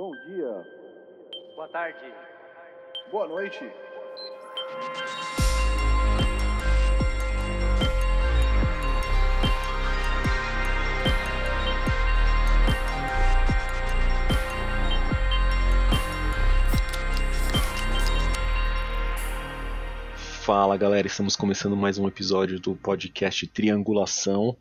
Bom dia. Boa tarde. Boa noite. Fala galera, estamos começando mais um episódio do podcast Triangulação,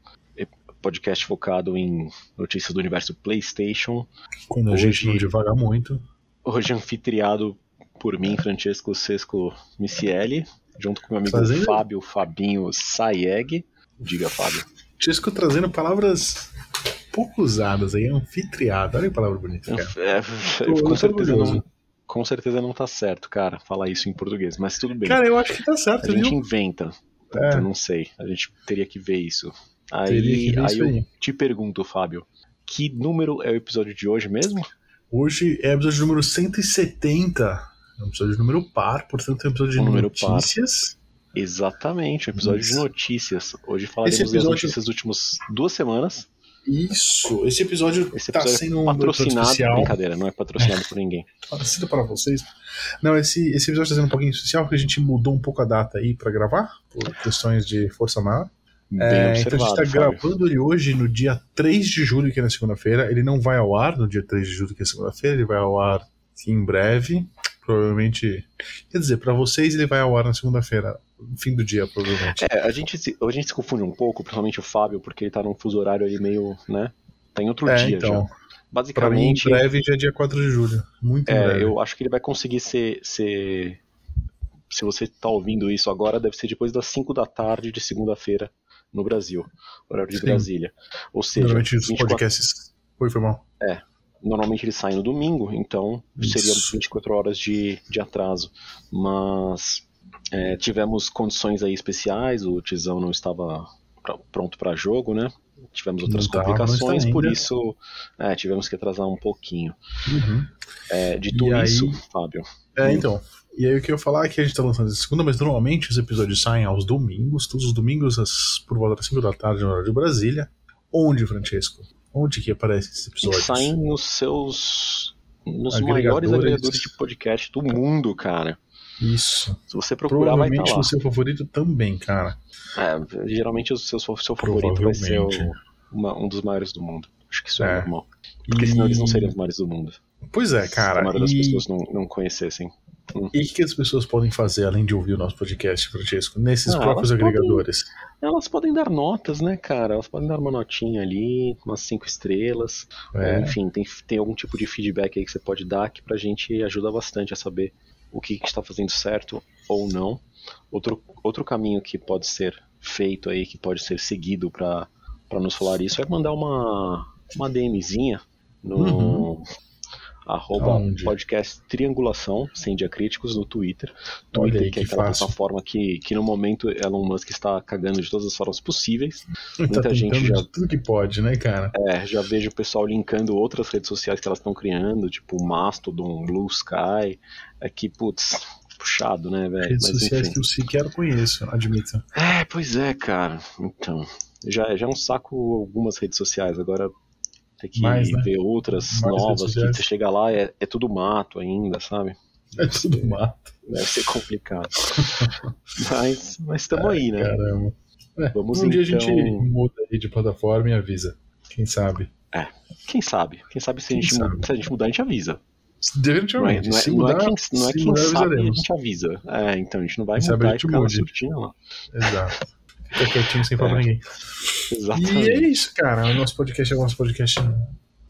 podcast focado em notícias do universo PlayStation. Quando a Hoje- gente não devagar muito. Hoje anfitriado por mim, Francesco Sesco Micieli, junto com meu amigo Fazendo- Fábio Fabinho Sayeg. Diga, Fábio. Tisco trazendo palavras pouco usadas aí, anfitriado. Olha que palavra bonita, cara. É, Tô- com, certeza não, com certeza não tá certo, cara, falar isso em português, mas tudo bem. Cara, eu acho que tá a certo, gente viu? inventa. É. Eu não sei. A gente teria que ver isso. Aí, aí eu aí. te pergunto, Fábio, que número é o episódio de hoje mesmo? Hoje é episódio número 170. É um episódio número par, portanto é um episódio de Um número par. notícias. Exatamente, um episódio Isso. de notícias. Hoje falaremos Esse das episódio- notícias das últimas duas semanas. Isso, esse episódio Esse tá episódio sendo é um episódio patrocinado. especial. Brincadeira, não é patrocinado por ninguém. Parecido para vocês. Não, esse, esse episódio tá sendo um pouquinho especial porque a gente mudou um pouco a data aí pra gravar, por questões de força maior. É, então a gente tá Fábio. gravando ele hoje no dia 3 de julho, que é na segunda-feira. Ele não vai ao ar no dia 3 de julho, que é segunda-feira, ele vai ao ar em breve. Provavelmente. Quer dizer, pra vocês ele vai ao ar na segunda-feira, fim do dia, provavelmente. É, a gente, se, a gente se confunde um pouco, principalmente o Fábio, porque ele tá num fuso horário aí meio, né? Tá em outro É, dia então. já. Pra mim, em Basicamente, breve já é dia 4 de julho. Muito É, breve. eu acho que ele vai conseguir ser, ser. Se você tá ouvindo isso agora, deve ser depois das 5 da tarde de segunda-feira no Brasil, horário de Sim. Brasília. Ou seja, Normalmente os 24 podcasts. Oi, foi mal. normalmente ele sai no domingo, então seria Isso. 24 horas de, de atraso. Mas é, tivemos condições aí especiais, o Tizão não estava pra- pronto para jogo, né? Tivemos outras Não complicações, tá por ainda. isso é, tivemos que atrasar um pouquinho. Uhum. É, dito E aí- isso, Fábio, É, então. E aí o que eu ia falar é que a gente tá lançando essa segunda, mas normalmente os episódios saem aos domingos, todos os domingos, às, por volta das 5 da tarde, no horário de Brasília. Onde, Francesco? Onde que aparecem esses episódios? saem nos seus. nos Agregadores. maiores agregadores de podcast do mundo, cara. Isso. Se você procurar, vai estar Provavelmente lá. no seu favorito também, cara. É, geralmente o seu, seu favorito vai ser o- uma- um dos maiores do mundo. Acho que isso é, É. normal. Porque E- senão eles não seriam os maiores do mundo. Pois é, Se a cara. maioria das E pessoas não, não conhecessem. e o que as pessoas podem fazer além de ouvir o nosso podcast, Francesco? Nesses Ah, próprios elas podem- agregadores. Elas podem dar notas, né, cara? Elas podem dar uma notinha ali, umas cinco estrelas. É. Enfim, tem, tem algum tipo de feedback aí que você pode dar que pra gente ajuda bastante a saber o que está fazendo certo ou não. Outro, outro caminho que pode ser feito aí, que pode ser seguido pra pra nos falar isso, é mandar uma, uma DMzinha no Uhum. Arroba Aonde? podcast Triangulação, sem diacríticos, no Twitter. Twitter, aí, que é que aquela fácil. plataforma que, que no momento Elon Musk está cagando de todas as formas possíveis. tá muita gente tentando já- de tudo que pode, né, cara? É, já vejo o pessoal linkando outras redes sociais que elas estão criando, tipo o Mastodon, Blue Sky. É que, putz, puxado, né, velho? Redes Mas sociais enfim. que eu sequer conheço, admito. É, pois é, cara. Então, já, já é um saco algumas redes sociais, agora tem que Mais, né? ver outras Mais novas, que você chega lá é, é tudo mato ainda, sabe? É tudo mato. Deve ser complicado. mas mas estamos aí, né? Caramba. É, Vamos um dia a então- gente muda aí de plataforma e avisa. Quem sabe? Quem sabe? Quem sabe se a, Quem gente, sabe? muda- se a gente mudar, a gente avisa. Não é, Definitivamente. não é, se não mudar, é quem, não é quem mudar, sabe, a gente avisa. É, então a gente não vai Quem sabe mudar a e ficar na mude. surtinha lá. Exato. Fica quietinho sem falar É. ninguém. Exatamente. E é isso, cara. O nosso podcast é o nosso podcast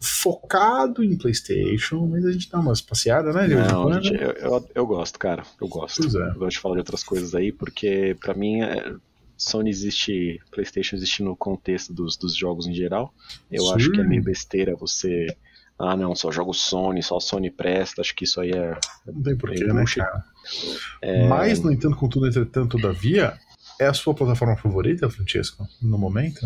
focado em PlayStation, mas a gente dá umas passeadas, né? Não, gente, eu, eu, eu gosto, cara. Eu gosto. Pois é. Eu gosto de falar de outras coisas aí, porque pra mim é, Sony existe, PlayStation existe no contexto dos, dos jogos em geral. Eu Sim. acho que é meio besteira você. Ah, não, só jogo Sony, só Sony presta. Acho que isso aí é. Não tem porquê, né, cara? É. Mas, no entanto, contudo, entretanto, todavia, é a sua plataforma favorita, Francesco? No momento?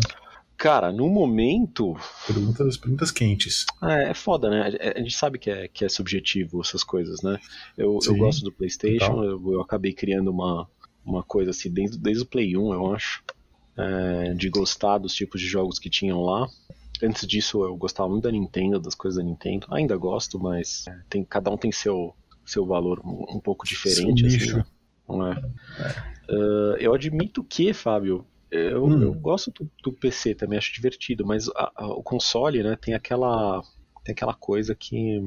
Cara, no momento. Perguntas, perguntas quentes. É, é foda, né? A- A gente sabe que é, que é subjetivo essas coisas, né? Eu, eu Sim, gosto do PlayStation, eu, eu acabei criando uma, uma coisa assim, desde, desde o Play 1, eu acho, é, de gostar dos tipos de jogos que tinham lá. Antes disso, eu gostava muito da Nintendo, das coisas da Nintendo. Ainda gosto, mas tem, cada um tem seu, seu valor um, pouco diferente. Seu assim, nicho. né? Não é? Uh, eu admito que, Fábio, eu, Hum. eu gosto do, do PC também, acho divertido, mas a- a- o console, né, tem aquela, tem aquela coisa que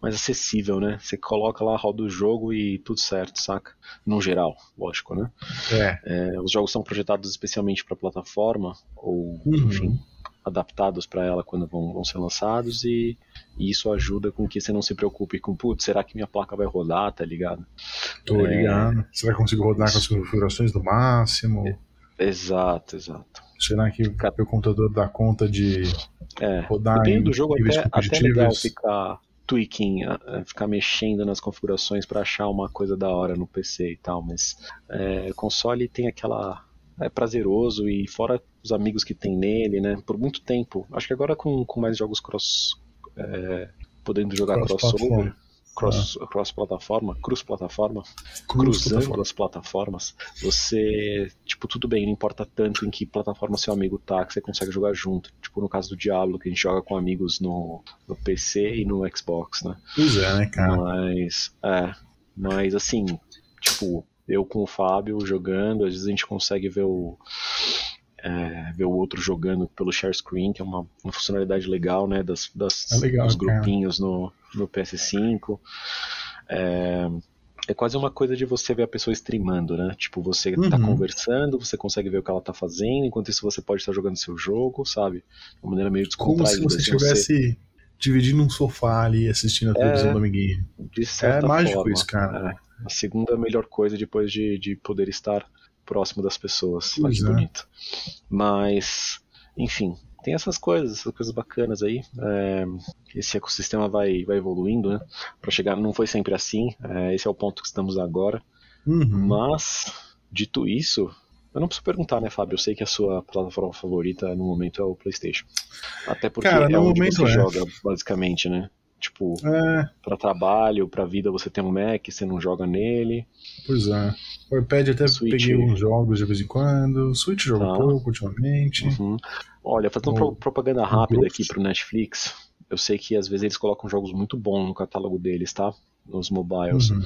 mais acessível, né? Você coloca lá, roda o jogo e tudo certo, saca? No geral, lógico, né? É. É, os jogos são projetados especialmente para plataforma ou, Uhum. enfim, adaptados para ela quando vão, vão ser lançados e, e isso ajuda com que você não se preocupe com, putz, será que minha placa vai rodar, tá ligado? Tô É. ligado. Será que eu consigo rodar com as configurações do máximo? Exato, exato. Será que Cara- meu computador dá conta de É, rodar em dependendo do jogo até, até é legal ficar tweaking, a- a ficar mexendo nas configurações para achar uma coisa da hora no PC e tal, mas é, console tem aquela é prazeroso e fora os amigos que tem nele, né? Por muito tempo. Acho que agora com, com mais jogos cross é, podendo jogar Cross-platform. crossover, cross, cross plataforma, cruz plataforma, Cruz cruzando plataforma. as plataformas, você, tipo, tudo bem, não importa tanto em que plataforma seu amigo tá, que você consegue jogar junto. Tipo, no caso do Diablo, que a gente joga com amigos no, no PC e no Xbox, né? Pois é, né, cara? Mas, é, mas assim, tipo, eu com o Fábio jogando, às vezes a gente consegue ver o é, ver o outro jogando pelo share screen, que é uma, uma funcionalidade legal, né, das, das É legal, dos cara. grupinhos no, no PS5. É, é quase uma coisa de você ver a pessoa streamando, né? Tipo, você tá Uhum. conversando, você consegue ver o que ela tá fazendo, enquanto isso você pode estar jogando seu jogo, sabe? De uma maneira meio Como se descontraída. você se estivesse dividindo um sofá ali assistindo a televisão É. do amiguinho. É mágico forma, isso, cara. é, a segunda melhor coisa depois de, de poder estar próximo das pessoas. Olha que é. bonito. Mas, enfim, tem essas coisas, essas coisas bacanas aí. É, esse ecossistema vai, vai evoluindo, né? Para chegar, não foi sempre assim. é, esse é o ponto que estamos agora. Uhum. Mas, dito isso, eu não preciso perguntar, né, Fábio? Eu sei que a sua plataforma favorita no momento é o PlayStation. Até porque Cara, é onde momento você é. joga, basicamente, né? Tipo, É, para trabalho, para vida você tem um Mac, você não joga nele. pois é. O iPad até Switch. peguei uns jogos de vez em quando. O Switch joga Tá. pouco ultimamente. Uhum. Olha, fazendo O- pro- propaganda rápida aqui pro Netflix, eu sei que às vezes eles colocam jogos muito bons no catálogo deles, tá? Nos mobiles. Uhum.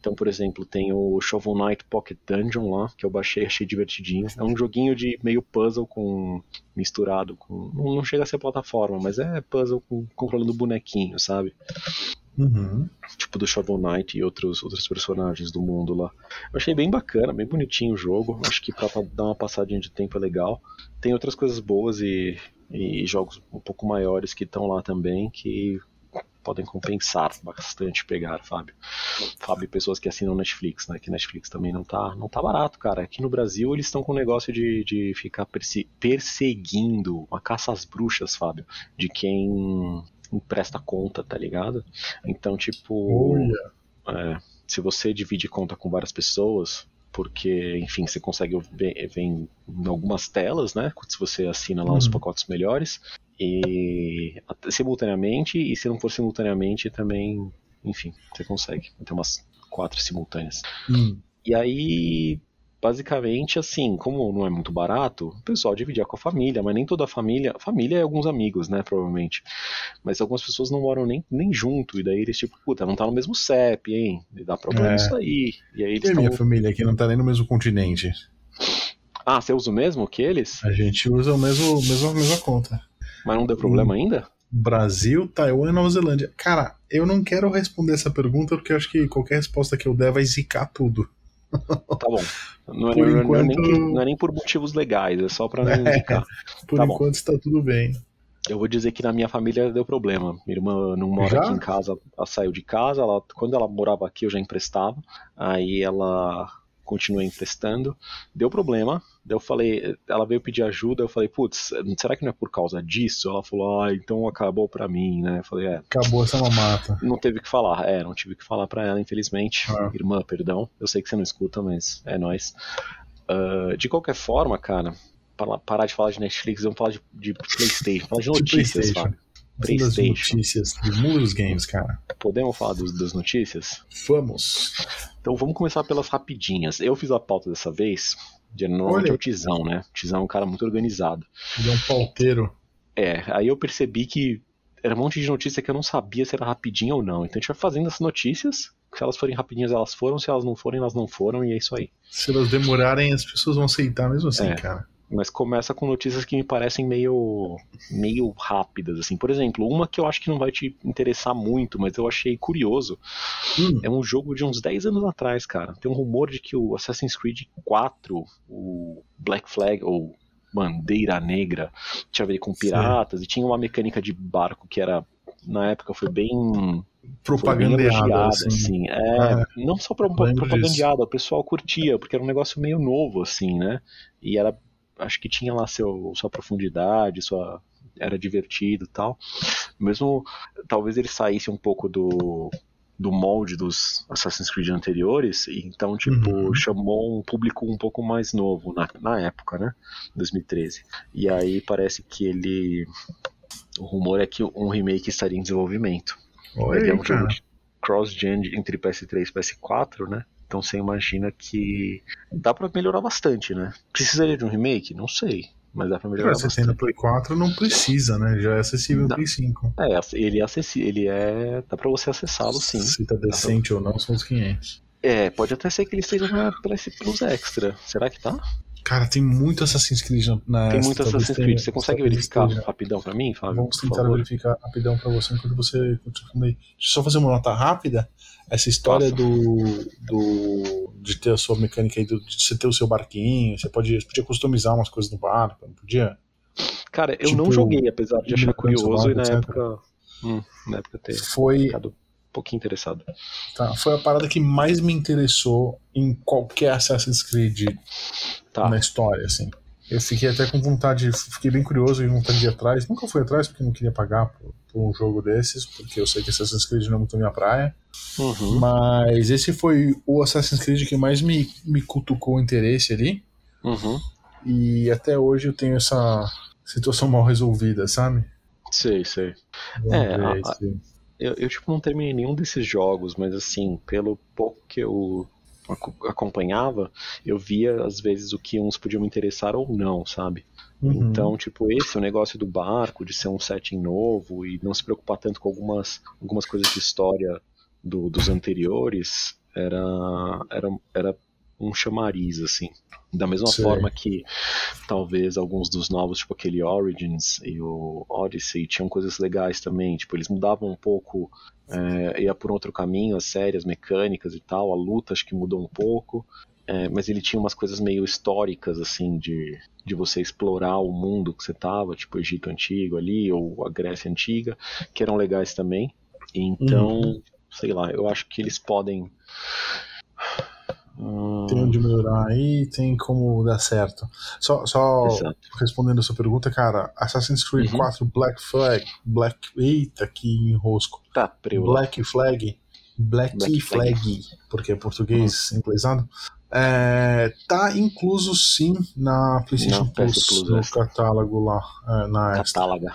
Então, por exemplo, tem o Shovel Knight Pocket Dungeon lá, que eu baixei, achei divertidinho. É um joguinho de meio puzzle com misturado com. Não chega a ser plataforma, mas é puzzle com, controlando bonequinho, sabe? Uhum. tipo do Shovel Knight e outros, outros personagens do mundo lá. Eu achei bem bacana, bem bonitinho o jogo. Acho que pra dar uma passadinha de tempo é legal. Tem outras coisas boas e, e jogos um pouco maiores que estão lá também que podem compensar bastante pegar, Fábio. Fábio pessoas que assinam Netflix, né? Que Netflix também não tá, não tá barato, cara. Aqui no Brasil eles estão com o negócio de, de ficar perse- perseguindo uma caça às bruxas, Fábio, de quem empresta conta, tá ligado? Então, tipo, é, se você divide conta com várias pessoas, porque, enfim, você consegue ver, ver em, algumas telas, né? Se você assina lá os Uhum. pacotes melhores, e simultaneamente, e se não for simultaneamente, também, enfim, você consegue. Tem umas quatro simultâneas. Hum. E aí, basicamente, assim, como não é muito barato, o pessoal dividia com a família, mas nem toda a família. Família é alguns amigos, né, provavelmente. Mas algumas pessoas não moram nem, nem junto, e daí eles, tipo, puta, não tá no mesmo CEP, hein? E dá problema É. isso aí. E aí eles E a minha família aqui não tá nem no mesmo continente. Ah, você usa o mesmo que eles? A gente usa o mesmo, mesmo, a mesma conta. Mas não deu problema ainda? Brasil, Taiwan e Nova Zelândia. Cara, eu não quero responder essa pergunta porque eu acho que qualquer resposta que eu der vai zicar tudo. Tá bom. Não é, Por não é- não é nem, enquanto- não é nem por motivos legais, é só pra não É. indicar. Por Tá bom. enquanto está tudo bem. Eu vou dizer que na minha família deu problema. Minha irmã não mora Já? aqui em casa, ela saiu de casa, ela, quando ela morava aqui eu já emprestava, aí ela continuou emprestando, deu problema, daí eu falei, ela veio pedir ajuda, eu falei, putz, será que não é por causa disso? Ela falou, ah, então acabou pra mim, né? Eu falei, é, Acabou essa mamata. não teve que falar, é, não tive que falar pra ela, infelizmente. Ah. Irmã, perdão, eu sei que você não escuta, mas é nóis. Ah, de qualquer forma, cara, para parar de falar de Netflix, vamos falar de, de Playstation, falar de De notícias, PlayStation. Das notícias do mundo dos games, cara. Podemos falar dos, das notícias? Vamos. Então vamos começar pelas rapidinhas. Eu fiz a pauta dessa vez. de- Normalmente Olha. é o Tizão, né? O Tizão é um cara muito organizado. Ele é um pauteiro. É, aí eu percebi que era um monte de notícia que eu não sabia se era rapidinho ou não. Então a gente vai fazendo as notícias. Se elas forem rapidinhas, elas foram. Se elas não forem, elas não foram. E é isso aí. Se elas demorarem, as pessoas vão aceitar mesmo assim, É. cara. Mas começa com notícias que me parecem meio, meio rápidas, assim. Por exemplo, uma que eu acho que não vai te interessar muito, mas eu achei curioso. Hum, É um jogo de uns 10 anos atrás, cara. Tem um rumor de que o Assassin's Creed 4, o Black Flag, ou Bandeira Negra, tinha a ver com piratas, e tinha uma mecânica de barco que era, na época, foi bem elogiada, assim. assim. É, Ah, não só pro, propagandeada, o pessoal curtia, porque era um negócio meio novo, assim, né? E era, acho que tinha lá seu, sua profundidade, sua era divertido e tal. Mesmo, talvez ele saísse um pouco do do molde dos Assassin's Creed anteriores, e então, tipo, Uhum. chamou um público um pouco mais novo na, na época, né? 2013. E aí parece que ele. O rumor é que um remake estaria em desenvolvimento. Olha Ele é um jogo cross-gen entre PS3 e PS4, né? Então você imagina que dá pra melhorar bastante, né? Precisaria de um remake? Não sei. Mas dá pra melhorar Cara, você tem no. Play 4, não precisa, né? Já é acessível no. Play 5. É, ele é acessível, ele é. dá pra você acessá-lo sim. Se tá decente ou não, são os 500. É, pode até ser que ele esteja PS Plus Extra. Será que tá? Cara, tem muito Assassin's Creed na. na Tem muito Assassin's Creed. Você consegue verificar esteja. rapidão pra mim, Fábio? Vamos tentar verificar rapidão pra você enquanto você continua aí. Deixa eu só fazer uma nota rápida. Essa história do, do. de ter a sua mecânica aí, de você ter o seu barquinho, você pode, você podia customizar umas coisas no barco, não podia? Cara, eu Tipo, não joguei, apesar de achar curioso e lado, na etc. época. Hum, na época ter Foi, ficado pouquinho interessado. tá, foi a parada que mais me interessou em qualquer Assassin's Creed Tá. na história, assim. Eu fiquei até com vontade, fiquei bem curioso e vontade de ir atrás. Nunca fui atrás porque não queria pagar por, por um jogo desses, porque eu sei que Assassin's Creed não é muito minha praia. Uhum. Mas esse foi o Assassin's Creed que mais me, me cutucou o interesse ali. Uhum. E até hoje eu tenho essa situação mal resolvida, sabe? Sei, sei. Vamos É, ver a- se- Eu, eu, tipo, não terminei nenhum desses jogos, mas assim, pelo pouco que eu aco- acompanhava, eu via às vezes o que uns podiam me interessar ou não, sabe? Uhum. Então, tipo, esse o negócio do barco, de ser um setting novo e não se preocupar tanto com algumas, algumas coisas de história do- dos anteriores, era, era, era um chamariz, assim. Da mesma Sei. forma que talvez alguns dos novos, tipo aquele Origins e o Odyssey, tinham coisas legais também. Tipo, eles mudavam um pouco, é, ia por outro caminho, as séries, mecânicas e tal, a luta acho que mudou um pouco. É, mas ele tinha umas coisas meio históricas, assim, de, de você explorar o mundo que você tava, tipo o Egito Antigo ali, ou a Grécia Antiga, que eram legais também. Então, sei lá, eu acho que eles podem. Hum, Tem onde melhorar aí, tem como dar certo. Só, só Exato. respondendo a sua pergunta, cara, Assassin's Creed Uhum. 4 Black Flag, Black. Eita, que enrosco. Tá, preula. Black Flag. Black, Black Flag, Flag. porque é português inglesado. É, tá incluso sim na PlayStation Na PS Plus, Plus no catálogo lá, é, na. Catáloga.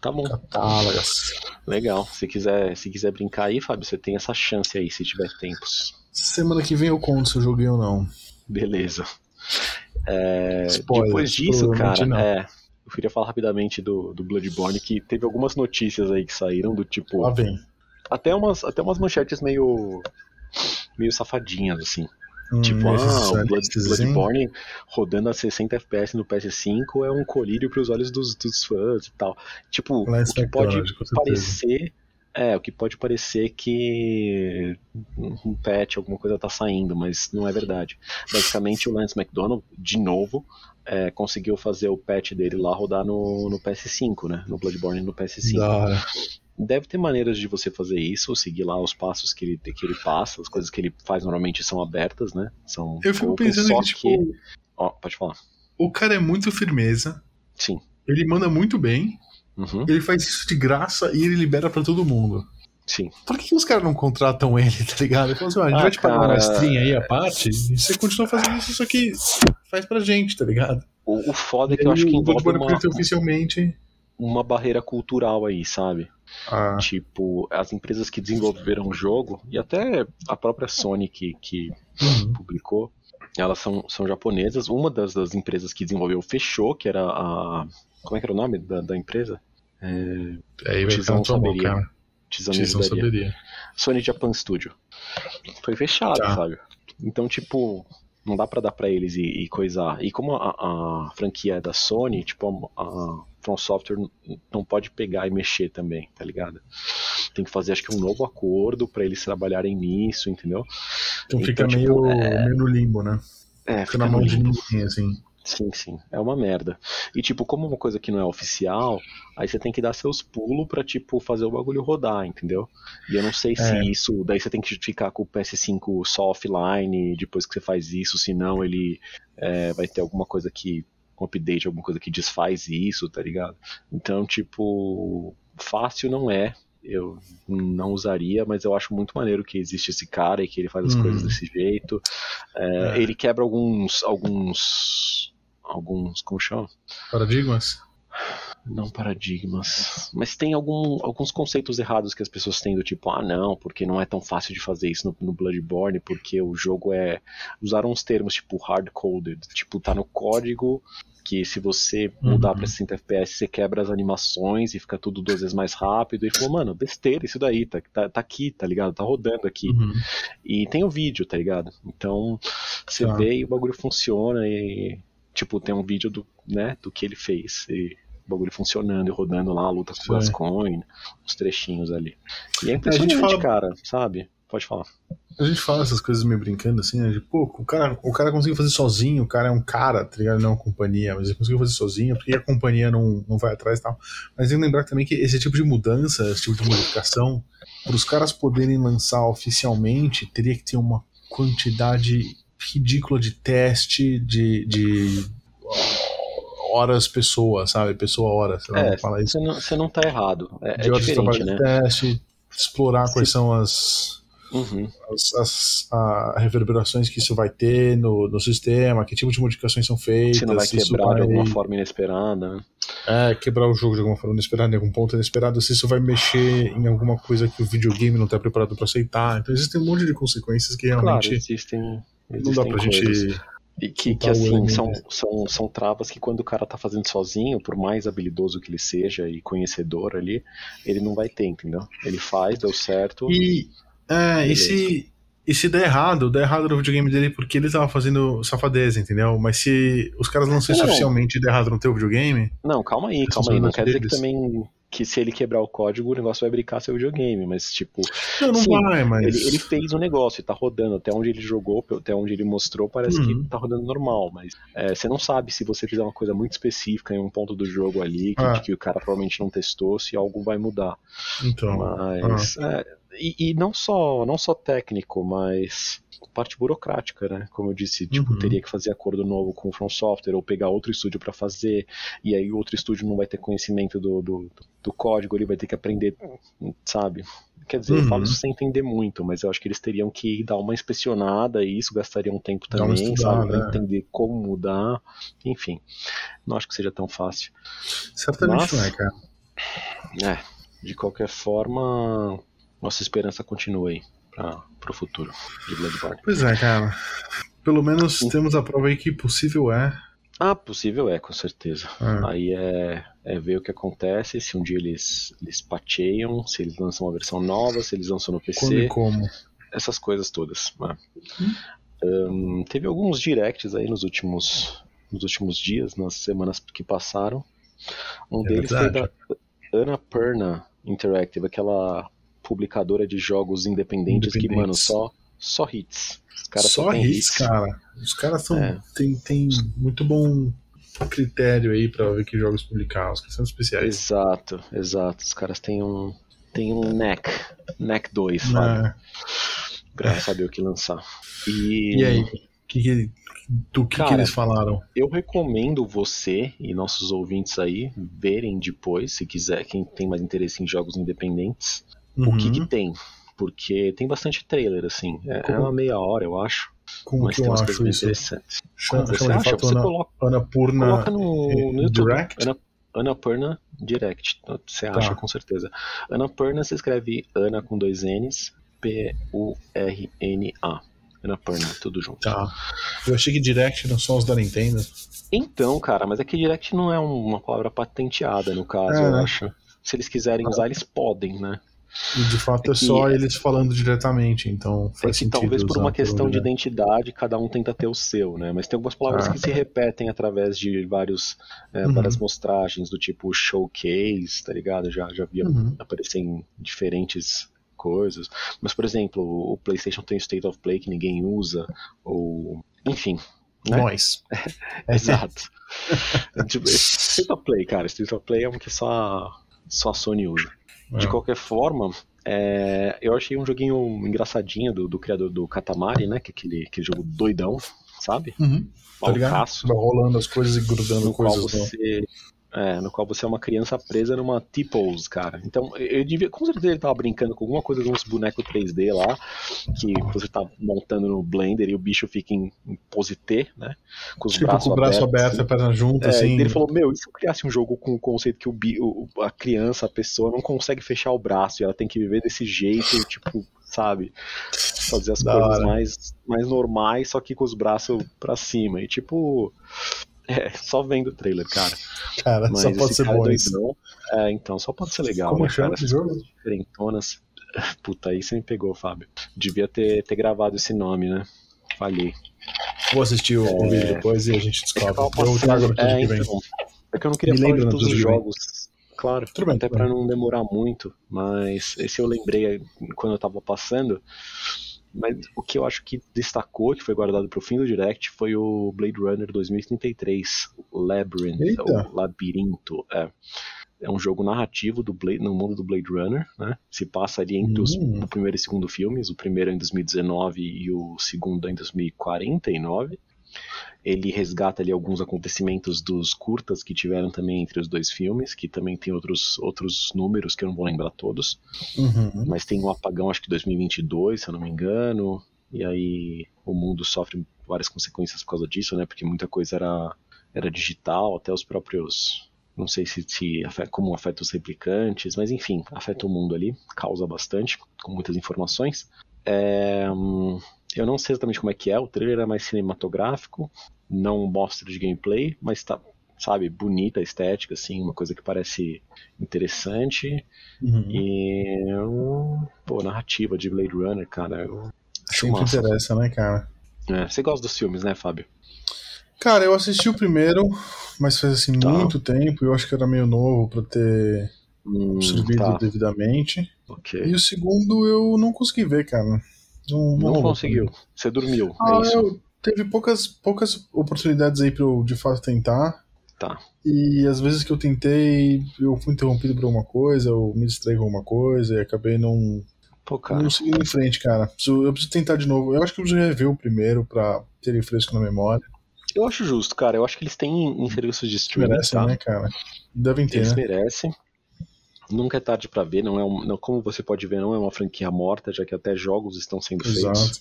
Tá bom. Catálogas. Legal. Se quiser, se quiser brincar aí, Fábio, você tem essa chance aí, se tiver tempos. Semana que vem eu conto se eu joguei ou não. Beleza. É, Spoilers, depois disso, cara, é, eu queria falar rapidamente do, do Bloodborne, que teve algumas notícias aí que saíram do tipo. Lá vem. Até umas, até umas manchetes meio. meio safadinhas, assim. Hum, Tipo, ah, o Blood? Bloodborne rodando a 60 FPS no PS5 é um colírio pros olhos dos, dos fãs e tal. Tipo, Lance o que pode parecer. É, o que pode parecer que um patch, alguma coisa tá saindo, mas não é verdade. Basicamente, o Lance McDonald, de novo, é, conseguiu fazer o patch dele lá rodar no, no PS5, né? No Bloodborne no PS5. Da hora. Deve ter maneiras de você fazer isso, seguir lá os passos que ele, que ele passa, as coisas que ele faz normalmente são abertas, né? São Eu fico open, pensando só que, tipo, Ó, pode falar. o cara é muito firmeza, Sim. ele manda muito bem, Uhum, ele faz isso de graça e ele libera pra todo mundo. sim. Por que, que os caras não contratam ele, tá ligado? Assim, ó, a gente Ah, vai te pagar uma mestrinha aí a parte e você continua fazendo isso, só que faz pra gente, tá ligado? O, o foda é que eu acho que envolve uma, oficialmente. uma barreira cultural aí, sabe? Ah, Tipo, as empresas que desenvolveram o jogo, e até a própria Sony que, que uhum. publicou, elas são, são japonesas. Uma das, das empresas que desenvolveu fechou, que era a, Como é que era o nome da, da empresa? É, vai ficar Tizão saberia. cara. Tizão saberia. Sony Japan Studio. Foi fechado, Tá. sabe? Então, tipo, não dá pra dar pra eles e, e coisar. E como a, a franquia é da Sony, tipo, a, a From Software não pode pegar e mexer também, tá ligado? Tem que fazer, acho que, um novo acordo pra eles trabalharem nisso, entendeu? Então Então, fica tipo, meio, é- meio no limbo, né? É, Fica na mão de ninguém, assim. Sim, sim. É uma merda. E, tipo, como uma coisa que não é oficial, aí você tem que dar seus pulos pra, tipo, fazer o bagulho rodar, entendeu? E eu não sei É. se isso. Daí você tem que ficar com o PS5 só offline depois que você faz isso, senão ele é, vai ter alguma coisa que. Um update, alguma coisa que desfaz isso, tá ligado? Então, tipo. Fácil não é. Eu não usaria, mas eu acho muito maneiro que existe esse cara e que ele faz as Uhum. coisas desse jeito. É, É. Ele quebra alguns. alguns. Alguns. como chama? Paradigmas? Não paradigmas. Mas tem algum, alguns conceitos errados que as pessoas têm do tipo, ah não, porque não é tão fácil de fazer isso no, no Bloodborne, porque o jogo é. Usaram uns termos tipo hard-coded, tipo, tá no código que se você mudar Uhum. pra 60 FPS, você quebra as animações e fica tudo duas vezes mais rápido. E falou, mano, besteira isso daí, tá, tá, tá aqui, tá ligado? Tá rodando aqui. Uhum. E tem o vídeo, tá ligado? Então, você Tá. vê e o bagulho funciona e, tipo, tem um vídeo do, né, do que ele fez. E o bagulho funcionando e rodando lá, a luta com Sei. Gascoigne, uns trechinhos ali. E é impressionante, fala- cara, sabe? Pode falar. A gente fala essas coisas meio brincando, assim, né? De, pô, o cara, o cara conseguiu fazer sozinho, o cara é um cara, tá ligado? Não é uma companhia, mas ele conseguiu fazer sozinho, por que a companhia não, não vai atrás e tal? Mas tem que lembrar também que esse tipo de mudança, esse tipo de modificação, para os caras poderem lançar oficialmente, teria que ter uma quantidade ridícula de teste, de, de horas pessoa, sabe? Pessoa hora, sei É, falar isso. Você não, você não tá errado. É, de é horas de diferente, né? de teste, explorar quais são as Uhum. as, as- a- reverberações que isso vai ter no, no sistema, que tipo de modificações são feitas, Se não vai quebrar de vai alguma forma inesperada. né? é, quebrar o jogo de alguma forma inesperada, em algum ponto inesperado, se isso vai mexer em alguma coisa que o videogame não está preparado para aceitar. Então existem um monte de consequências que Claro, realmente existem. não dá pra coisas. gente. E que, que o assim, são, são, são travas que quando o cara tá fazendo sozinho, por mais habilidoso que ele seja e conhecedor ali, ele não vai ter, entendeu? Ele faz, deu certo. E, é, e se, e se der errado, der errado no videogame dele porque ele tava fazendo safadeza, entendeu? Mas se os caras lançam isso Não. oficialmente e der errado no teu videogame, Não, calma aí, calma são aí. Não quer dizer que deles. também que se ele quebrar o código, o negócio vai brincar seu videogame, mas tipo, não, não Sim, vai, mas. ele, ele fez um negócio e tá rodando, até onde ele jogou, até onde ele mostrou, parece Uhum. que tá rodando normal, mas é, você não sabe se você fizer uma coisa muito específica em um ponto do jogo ali, que, Ah. que o cara provavelmente não testou, se algo vai mudar. Então. Mas. é, e, e não só não só técnico, mas parte burocrática, né? Como eu disse, tipo, Uhum. teria que fazer acordo novo com o From Software ou pegar outro estúdio pra fazer, e aí o outro estúdio não vai ter conhecimento do, do, do código, ele vai ter que aprender, sabe? Quer dizer, eu Uhum. falo isso sem entender muito, mas eu acho que eles teriam que dar uma inspecionada e isso gastaria um tempo também, sabe? estudada, Pra é. entender como mudar. Enfim, não acho que seja tão fácil. Certamente Mas- não é, cara. É, de qualquer forma, nossa esperança continua aí para pro futuro de Bloodborne. Pois é, cara. Pelo menos Sim. temos a prova aí que possível é. Ah, possível é, com certeza. É. Aí é, é ver o que acontece, se um dia eles, eles pateiam, se eles lançam uma versão nova, se eles lançam no Quando PC, e como. essas coisas todas. né? Hum. Ahn, teve alguns directs aí nos últimos, nos últimos dias, nas semanas que passaram. Um É deles foi da verdade. Annapurna Interactive, aquela publicadora de jogos independentes, que, mano, Independentes. só, só hits. Os caras Só têm hits, cara. Os caras são, É. tem, tem muito bom critério aí pra ver que jogos publicar. Os caras são especiais. Exato, exato. Os caras têm um. Tem um neck. Neck 2, sabe? Pra saber o que lançar. E, E aí? Que que- do que, que Cara, eles falaram? eu recomendo você e nossos ouvintes aí verem depois, se quiser, quem tem mais interesse em jogos independentes, o que, Uhum. que tem. Porque tem bastante trailer, assim. É, é uma meia hora, eu acho. Como mas que tem umas coisas isso? interessantes. Chama, você chama acha? Você Ana, coloca, Annapurna coloca no, eh, no YouTube. Direct? Ana, Annapurna Direct. Você Tá. acha com certeza. Annapurna se escreve Ana com dois N's, P-U-R-N-A. Annapurna, tudo junto. Tá. Eu achei que Direct não são os da Nintendo. Então, cara, mas é que Direct não é uma palavra patenteada no caso, É, eu né? acho. Se eles quiserem usar, eles podem, né? E de fato é, É que- só eles falando diretamente, então É faz que sentido. talvez por uma questão de identidade, cada um tenta ter o seu, né? Mas tem algumas palavras Ah. que se repetem através de vários, é, Uhum. várias mostragens, do tipo showcase, tá ligado? Já, já via Uhum. aparecer em diferentes coisas. Mas, por exemplo, o PlayStation tem o State of Play que ninguém usa, ou. Enfim. Né? Nós. É, Exato. tipo, State of Play, cara. State of Play é um que só, só a Sony usa. De É. qualquer forma, é, eu achei um joguinho engraçadinho do, do criador do Katamari, né? Que é aquele, aquele jogo doidão, sabe? Uhum. Tá ligado? Malcaço, Vai rolando as coisas e grudando no qual coisas. no- você. É, no qual você é uma criança presa numa T-pose, cara. Então, eu devia. Com certeza ele tava brincando com alguma coisa de uns bonecos 3D lá, que você tá montando no Blender e o bicho fica em, em pose T, né? Com os Tipo, braços com o braço abertos, aberto, a perna junta, É, assim. e ele falou, meu, e se eu criasse um jogo com o conceito que o, bi- o- a criança, a pessoa, não consegue fechar o braço e ela tem que viver desse jeito, tipo, sabe? Fazer as Da coisas hora. mais, mais normais, só que com os braços pra cima. E tipo. É, só vendo o trailer, cara. Cara, Mas só pode ser cara bom é isso. doidão. É, então, só pode ser legal. Como né, chama esse jogo? diferentonas. Puta, aí você me pegou, Fábio. Devia ter, ter gravado esse nome, né? Falhei. Vou assistir o, o vídeo depois e a gente É descobre. Eu trago no é, que vem. então, é que eu não queria Me falar de todos os jogos. Claro, Tudo bem, até bem. não demorar muito, mas esse eu lembrei quando eu tava passando. Mas o que eu acho que destacou, que foi guardado pro fim do Direct, foi o Blade Runner 2033, Labyrinth, Eita. ou Labirinto. É. É um jogo narrativo do Blade, no mundo do Blade Runner, né? Se passa ali entre os, Hum. o primeiro e segundo filmes, o primeiro é em 2019 e o segundo é em 2049 ele resgata ali alguns acontecimentos dos curtas que tiveram também entre os dois filmes, que também tem outros, outros números que eu não vou lembrar todos, Uhum. mas tem um apagão acho que 2022, se eu não me engano, e aí o mundo sofre várias consequências por causa disso, né, porque muita coisa era, era digital, até os próprios, não sei se, se afeta, como afeta os replicantes, mas enfim, afeta o mundo ali, causa bastante, com muitas informações. É, hum, eu não sei exatamente como é que é, o trailer é mais cinematográfico, não mostra de gameplay, mas tá, sabe, bonita a estética, assim, uma coisa que parece interessante. Uhum. E, pô, narrativa de Blade Runner, cara, eu acho Sempre massa. interessa, né, cara? É, você gosta dos filmes, né, Fábio? Cara, eu assisti o primeiro, mas faz assim Tá. muito tempo. Eu acho que era meio novo pra ter Hum, absorvido tá, devidamente. ok. E o segundo eu não consegui ver, cara. Não, conseguiu. Você dormiu, Ah, é eu teve poucas, poucas oportunidades aí pra eu de fato tentar. Tá. E às vezes que eu tentei, eu fui interrompido por alguma coisa, ou me distraí com alguma coisa, e acabei não, Pô, cara. não seguindo em frente, cara. Eu preciso tentar de novo. Eu acho que eu preciso rever o primeiro pra ter ele fresco na memória. Eu acho justo, cara. Eu acho que eles têm em serviços de streaming, Merecem, tá? né, cara? Devem ter, Eles né? merecem. Nunca é tarde pra ver, não é um, não, como você pode ver, não é uma franquia morta, já que até jogos estão sendo feitos. Exato.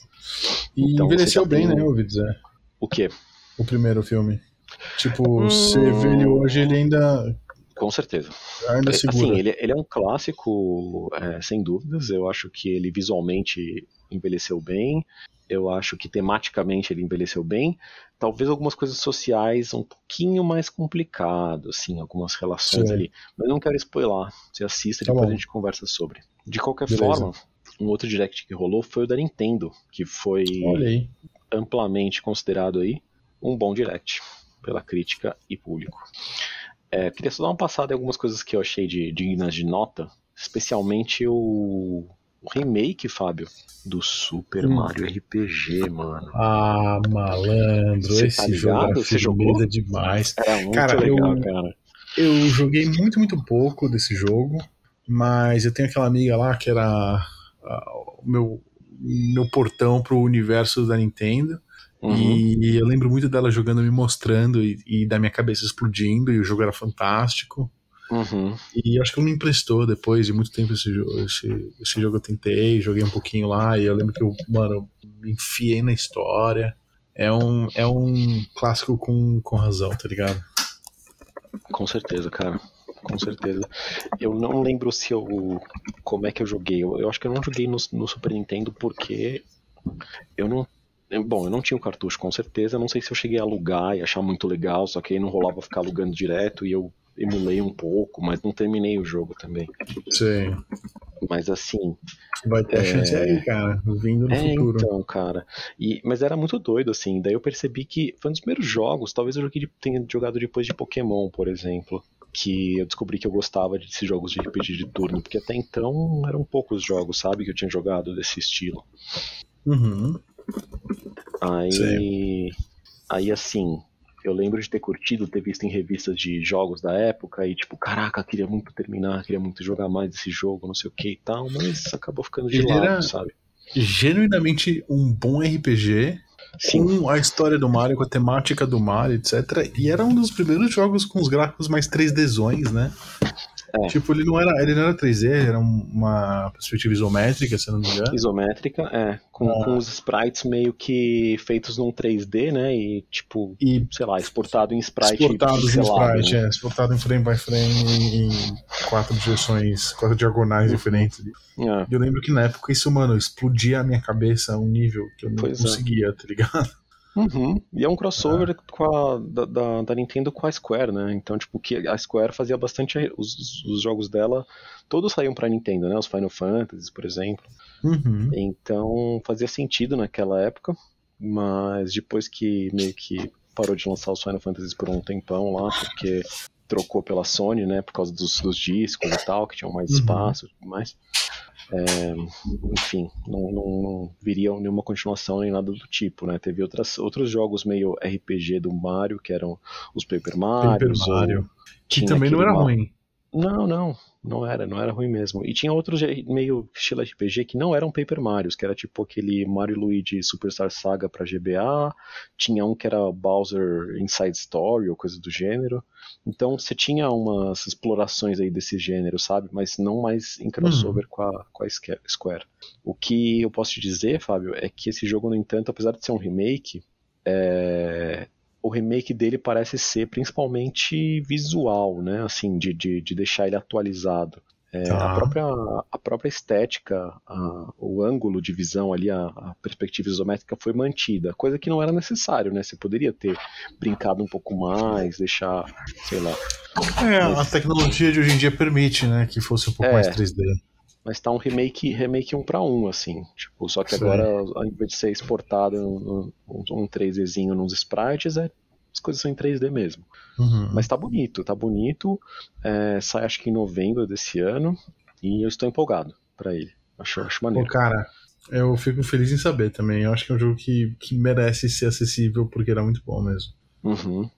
E Então, envelheceu bem, tem né, eu ouvi dizer. O quê? O primeiro filme. Tipo, Hum. você vê ele hoje, ele ainda, Com certeza. ainda É, segura. Assim, ele, ele é um clássico, é, sem dúvidas. Eu acho que ele visualmente envelheceu bem. Eu acho que tematicamente ele envelheceu bem. Talvez algumas coisas sociais um pouquinho mais complicado, assim, algumas relações Sim. ali. Mas não quero spoiler. Você assista e Tá depois bom. a gente conversa sobre. De qualquer Beleza. forma, um outro direct que rolou foi o da Nintendo, que foi amplamente considerado aí um bom direct pela crítica e público. É, queria só dar uma passada em algumas coisas que eu achei de dignas de nota, especialmente o, o remake, Fábio, do Super Hum. Mario RPG, mano. Ah, malandro, Você esse tá jogo é jogou? firmeza demais. Era muito Cara, legal, eu- cara. Eu joguei muito, muito pouco desse jogo, mas eu tenho aquela amiga lá que era ah, o meu, meu portão pro universo da Nintendo. Uhum. E eu lembro muito dela jogando, me mostrando e, e da minha cabeça explodindo, e o jogo era fantástico. Uhum. E acho que ela me emprestou depois de muito tempo esse jogo. Esse, esse jogo eu tentei, joguei um pouquinho lá, e eu lembro que eu, mano, me enfiei na história. É um, é um clássico com, com razão, tá ligado? Com certeza, cara. Com certeza. Eu não lembro se eu. Como é que eu joguei. Eu, eu acho que eu não joguei no, no Super Nintendo porque eu não Bom, eu não tinha o cartucho com certeza, não sei se eu cheguei a alugar e achar muito legal, só que aí não rolava ficar alugando direto e eu emulei um pouco, mas não terminei o jogo também. Sim. Mas assim. Vai ter é... a chance aí, cara, vindo no é, futuro. Então, cara. E, mas era muito doido, assim. Daí eu percebi que foi um dos primeiros jogos, talvez eu tenha jogado depois de Pokémon, por exemplo. Que eu descobri que eu gostava desses jogos de RPG de turno, porque até então eram poucos jogos, sabe, que eu tinha jogado desse estilo. Uhum. Aí. Sim. Aí assim, eu lembro de ter curtido, ter visto em revistas de jogos da época e tipo, caraca, queria muito terminar, queria muito jogar mais esse jogo, não sei o que e tal, mas acabou ficando de Ele lado, era sabe? Genuinamente um bom RPG. Sim. Com a história do Mario, com a temática do Mario, etc. E era um dos primeiros jogos com os gráficos mais 3Dzões, né? É. Tipo, ele não era, ele não era 3D, ele era uma perspectiva isométrica, se não me engano. Isométrica, é. Com, Ah. com os sprites meio que feitos num 3D, né? E tipo, E sei lá, exportado em sprite exportados em pixelado, sprite, né? é, exportado em frame by frame em, quatro direções, quatro diagonais Uhum. diferentes. É. E eu lembro que na época isso, mano, explodia a minha cabeça a um nível que eu não Pois é. conseguia, tá ligado? Uhum. E é um crossover com a, da, da, da Nintendo com a Square, né? Então, tipo, que a Square fazia bastante. Os, os jogos dela, todos saíam pra Nintendo, né? Os Final Fantasy, por exemplo. Uhum. Então fazia sentido naquela época, mas depois que meio que parou de lançar os Final Fantasy por um tempão lá, porque trocou pela Sony, né, por causa dos, dos discos e tal, que tinham mais Uhum. espaço e tudo mais. É, enfim, não, não, não viria nenhuma continuação nem nada do tipo, né? Teve outras, outros jogos meio RPG do Mario, que eram os Paper Mario. Paper Mario. Que também não era ma- ruim. Não, não, não era, não era ruim mesmo. E tinha outros meio estilo RPG que não eram Paper Marios, que era tipo aquele Mario Luigi Superstar Saga pra GBA, tinha um que era Bowser Inside Story ou coisa do gênero. Então você tinha umas explorações aí desse gênero, sabe? Mas não mais em crossover com a, com a Square. O que eu posso te dizer, Fábio, é que esse jogo, no entanto, apesar de ser um remake, é, o remake dele parece ser principalmente visual, né? Assim, de, de, de deixar ele atualizado. É, Tá. a, própria, a própria estética, a- o ângulo de visão ali, a, a perspectiva isométrica foi mantida, coisa que não era necessário, né? Você poderia ter brincado um pouco mais, deixar, sei lá. É, a Mas- tecnologia de hoje em dia permite, né, que fosse um pouco É. mais 3D. Mas tá um remake, remake um para um, assim. Tipo, só que Sim. agora, ao invés de ser exportado um, um, um 3Dzinho nos sprites, é, as coisas são em 3D mesmo. Uhum. Mas tá bonito, tá bonito. É, sai acho que em novembro desse ano. E eu estou empolgado pra ele. Acho, acho Pô, maneiro. cara, eu fico feliz em saber também. Eu acho que é um jogo que, que merece ser acessível porque era muito bom mesmo. Uhum,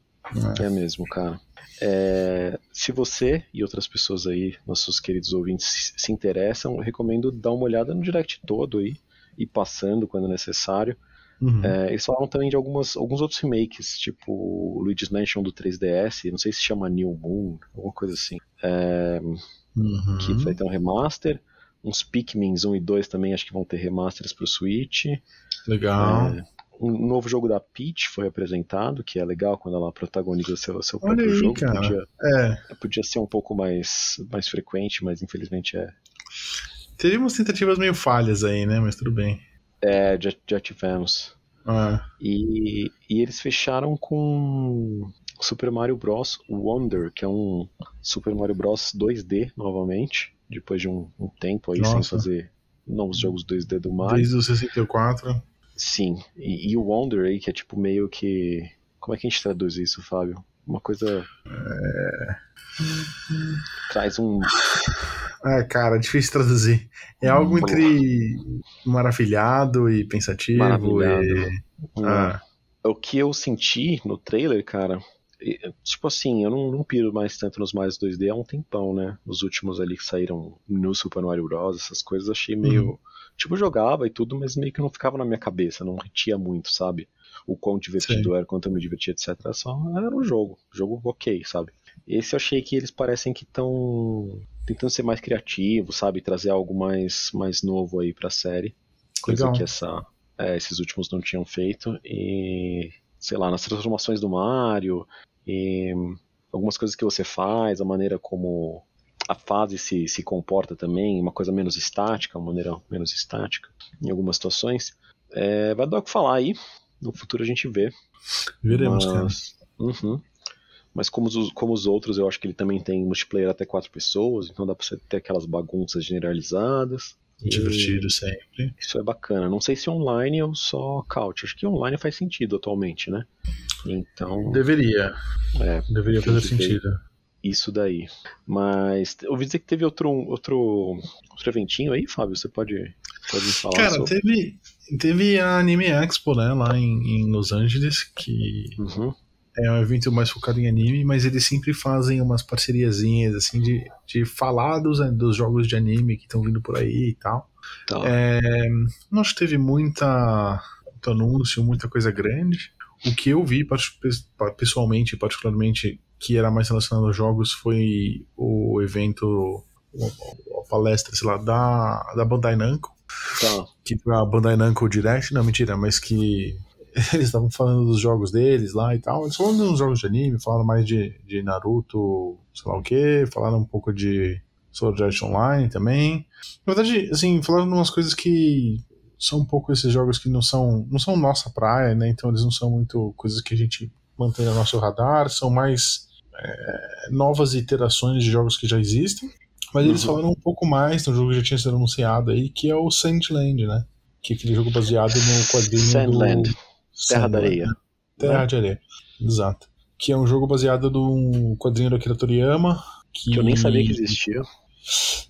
É. é mesmo, cara. É, se você e outras pessoas aí, nossos queridos ouvintes, se, interessam, eu recomendo dar uma olhada no direct todo aí. E passando quando necessário. Uhum. É, eles falaram também de algumas, alguns outros remakes, tipo o Luigi's Mansion do 3DS, não sei se chama New Moon, alguma coisa assim. É, Uhum. que vai ter um remaster. Uns Pikmins 1 e 2 também acho que vão ter remasters pro Switch. Legal. É, um novo jogo da Peach foi apresentado, que é legal quando ela protagoniza seu, seu Olha próprio aí, jogo. cara. Podia, É, podia ser um pouco mais, mais frequente, mas infelizmente é. teve umas tentativas meio falhas aí, né? Mas tudo bem. É, já, já tivemos. Ah, E, e eles fecharam com Super Mario Bros. Wonder, que é um Super Mario Bros. 2D novamente, depois de um, um tempo aí sem Nossa. fazer novos jogos 2D do Mario. desde o 64. Sim, e, e o Wonder aí, que é tipo meio que. Como é que a gente traduz isso, Fábio? Uma coisa. Traz um. Ah, cara, difícil traduzir. É algo entre maravilhado e pensativo. Maravilhado. E... um- Ah, O que eu senti no trailer, cara. Tipo assim, eu não, não piro mais tanto nos mais 2D há um tempão, né? Os últimos ali que saíram no Super Mario Bros., essas coisas, achei meio. Tipo, jogava e tudo, mas meio que não ficava na minha cabeça, não retia muito, sabe? O quão divertido era, quanto eu me divertia, etc. Só era um jogo, jogo ok, sabe? Esse eu achei que eles parecem que estão tentando ser mais criativos, sabe? Trazer algo mais, mais novo aí pra série. Coisa Legal. que essa, é, esses últimos não tinham feito. E, sei lá, nas transformações do Mario, e algumas coisas que você faz, a maneira como a fase se, se comporta também, uma coisa menos estática, uma maneira menos estática em algumas situações. É, vai dar o que falar aí. No futuro a gente vê. Veremos, cara. Mas, Uhum. Mas como os, como os outros, eu acho que ele também tem multiplayer até quatro pessoas, então dá pra você ter aquelas bagunças generalizadas. E Divertido sempre. Isso é bacana. Não sei se online ou só couch. Acho que online faz sentido atualmente, né? Então, Deveria. é, Deveria fazer sentido. Isso daí. Mas ouvi dizer que teve outro, outro, outro eventinho aí, Fábio. Você pode, pode falar Cara, sobre? teve, teve a Anime Expo, né, lá em, em Los Angeles, que Uhum. é um evento mais focado em anime, mas eles sempre fazem umas parceriazinhas, assim, de, de falar dos, dos jogos de anime que estão vindo por aí e tal. Tá. É, não acho que teve muita, muito anúncio, muita coisa grande. O que eu vi pessoalmente, particularmente, que era mais relacionado aos jogos, foi o evento, a palestra, sei lá, da, da Bandai Namco, Tá. que a Bandai Namco Direct, não, mentira, mas que eles estavam falando dos jogos deles lá e tal. Eles falaram dos jogos de anime, falaram mais de, de Naruto, sei lá o que, falaram um pouco de Sword Art Online também. Na verdade, assim, falaram umas coisas que são um pouco esses jogos que não são, não são nossa praia, né? Então eles não são muito coisas que a gente mantém no nosso radar, são mais é, novas iterações de jogos que já existem. Mas eles Uhum. falaram um pouco mais do jogo que já tinha sido anunciado aí, que é o Sandland, né? Que é aquele jogo baseado no quadrinho Sandland. do... Terra da Areia. né? Terra de Areia, exato. Que é um jogo baseado num quadrinho do Akira Toriyama. Que, Que eu nem sabia que existia.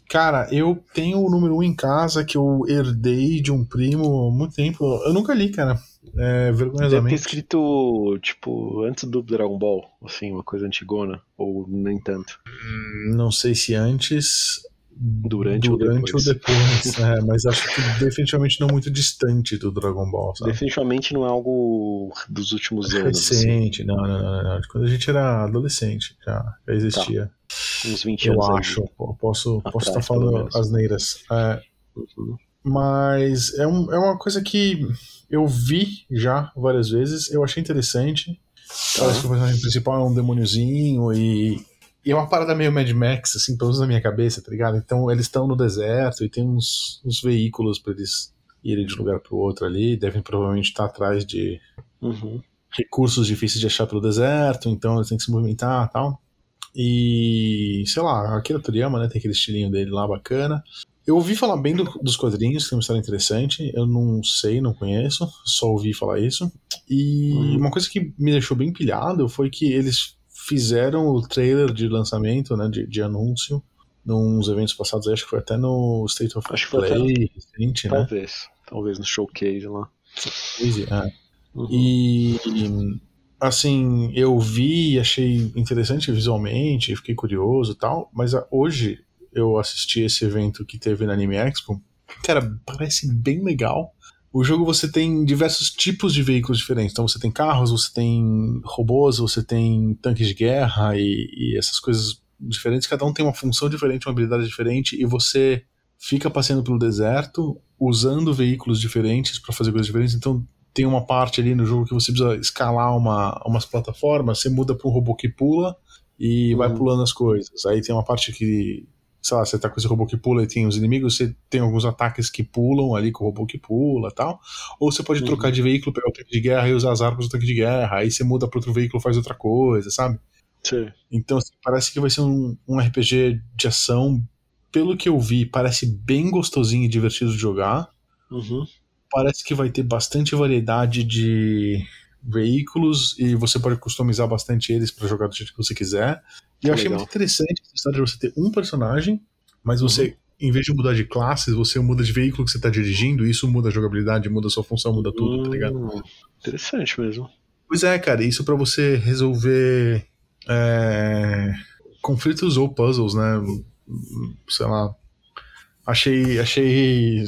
Cara, eu tenho o número 1 um em casa que eu herdei de um primo há muito tempo. Eu nunca li, cara. É, Deve ter vergonhosamente. escrito, tipo, antes do Dragon Ball, assim, uma coisa antigona, ou nem tanto. Não sei se antes, Durante ou durante depois. ou depois. é, mas acho que definitivamente não muito distante do Dragon Ball, sabe? Definitivamente não é algo dos últimos anos, assim, Recente, não, não, não, não. Quando a gente era adolescente, já, já existia. uns 20 eu anos. aí. acho. Posso, posso estar pelo falando menos. asneiras. É, mas é, um, é uma coisa que eu vi já várias vezes, eu achei interessante. Tá. Parece que o personagem principal é um demôniozinho e, e é uma parada meio Mad Max, assim, pelo menos na minha cabeça, tá ligado? Então eles estão no deserto e tem uns, uns veículos pra eles irem de um lugar pro outro ali, devem provavelmente estar atrás de Uhum. recursos difíceis de achar pelo deserto, então eles têm que se movimentar e tal. E, sei lá, Akira Toriyama, né, tem aquele estilinho dele lá bacana. Eu ouvi falar bem do- dos quadrinhos, que tem uma história interessante. Eu não sei, não conheço, só ouvi falar isso. E Uhum. uma coisa que me deixou bem pilhado foi que eles fizeram o trailer de lançamento, né, de, de anúncio, nos eventos passados, acho que foi até no State of Acho que foi Play recente, né? Talvez. Talvez no showcase lá. Easy, é. Uhum. E assim, eu vi e achei interessante visualmente, fiquei curioso e tal, mas hoje eu assisti esse evento que teve na Anime Expo. Cara, parece bem legal. O jogo você tem diversos tipos de veículos diferentes. Então você tem carros, você tem robôs, você tem tanques de guerra e, e essas coisas diferentes. Cada um tem uma função diferente, uma habilidade diferente, e você fica passeando pelo deserto usando veículos diferentes para fazer coisas diferentes. Então tem uma parte ali no jogo que você precisa escalar uma, umas plataformas, você muda para um robô que pula e vai Uhum. pulando as coisas. Aí tem uma parte que, sei lá, você tá com esse robô que pula e tem os inimigos, você tem alguns ataques que pulam ali com o robô que pula e tal. Ou você pode Uhum. trocar de veículo, pegar o tanque de guerra e usar as armas do tanque de guerra. Aí você muda para outro veículo faz outra coisa, sabe? Sim. Então assim, parece que vai ser um, um RPG de ação. Pelo que eu vi, parece bem gostosinho e divertido de jogar Uhum. parece que vai ter bastante variedade de veículos e você pode customizar bastante eles para jogar do jeito que você quiser. E eu achei Legal. muito interessante essa história de você ter um personagem, mas você, em vez de mudar de classes, você muda de veículo que você tá dirigindo, e isso muda a jogabilidade, muda a sua função, muda tudo, tá ligado? Hum, Interessante mesmo. Pois é, cara, isso para você resolver é, conflitos ou puzzles, né? Sei lá. Achei, achei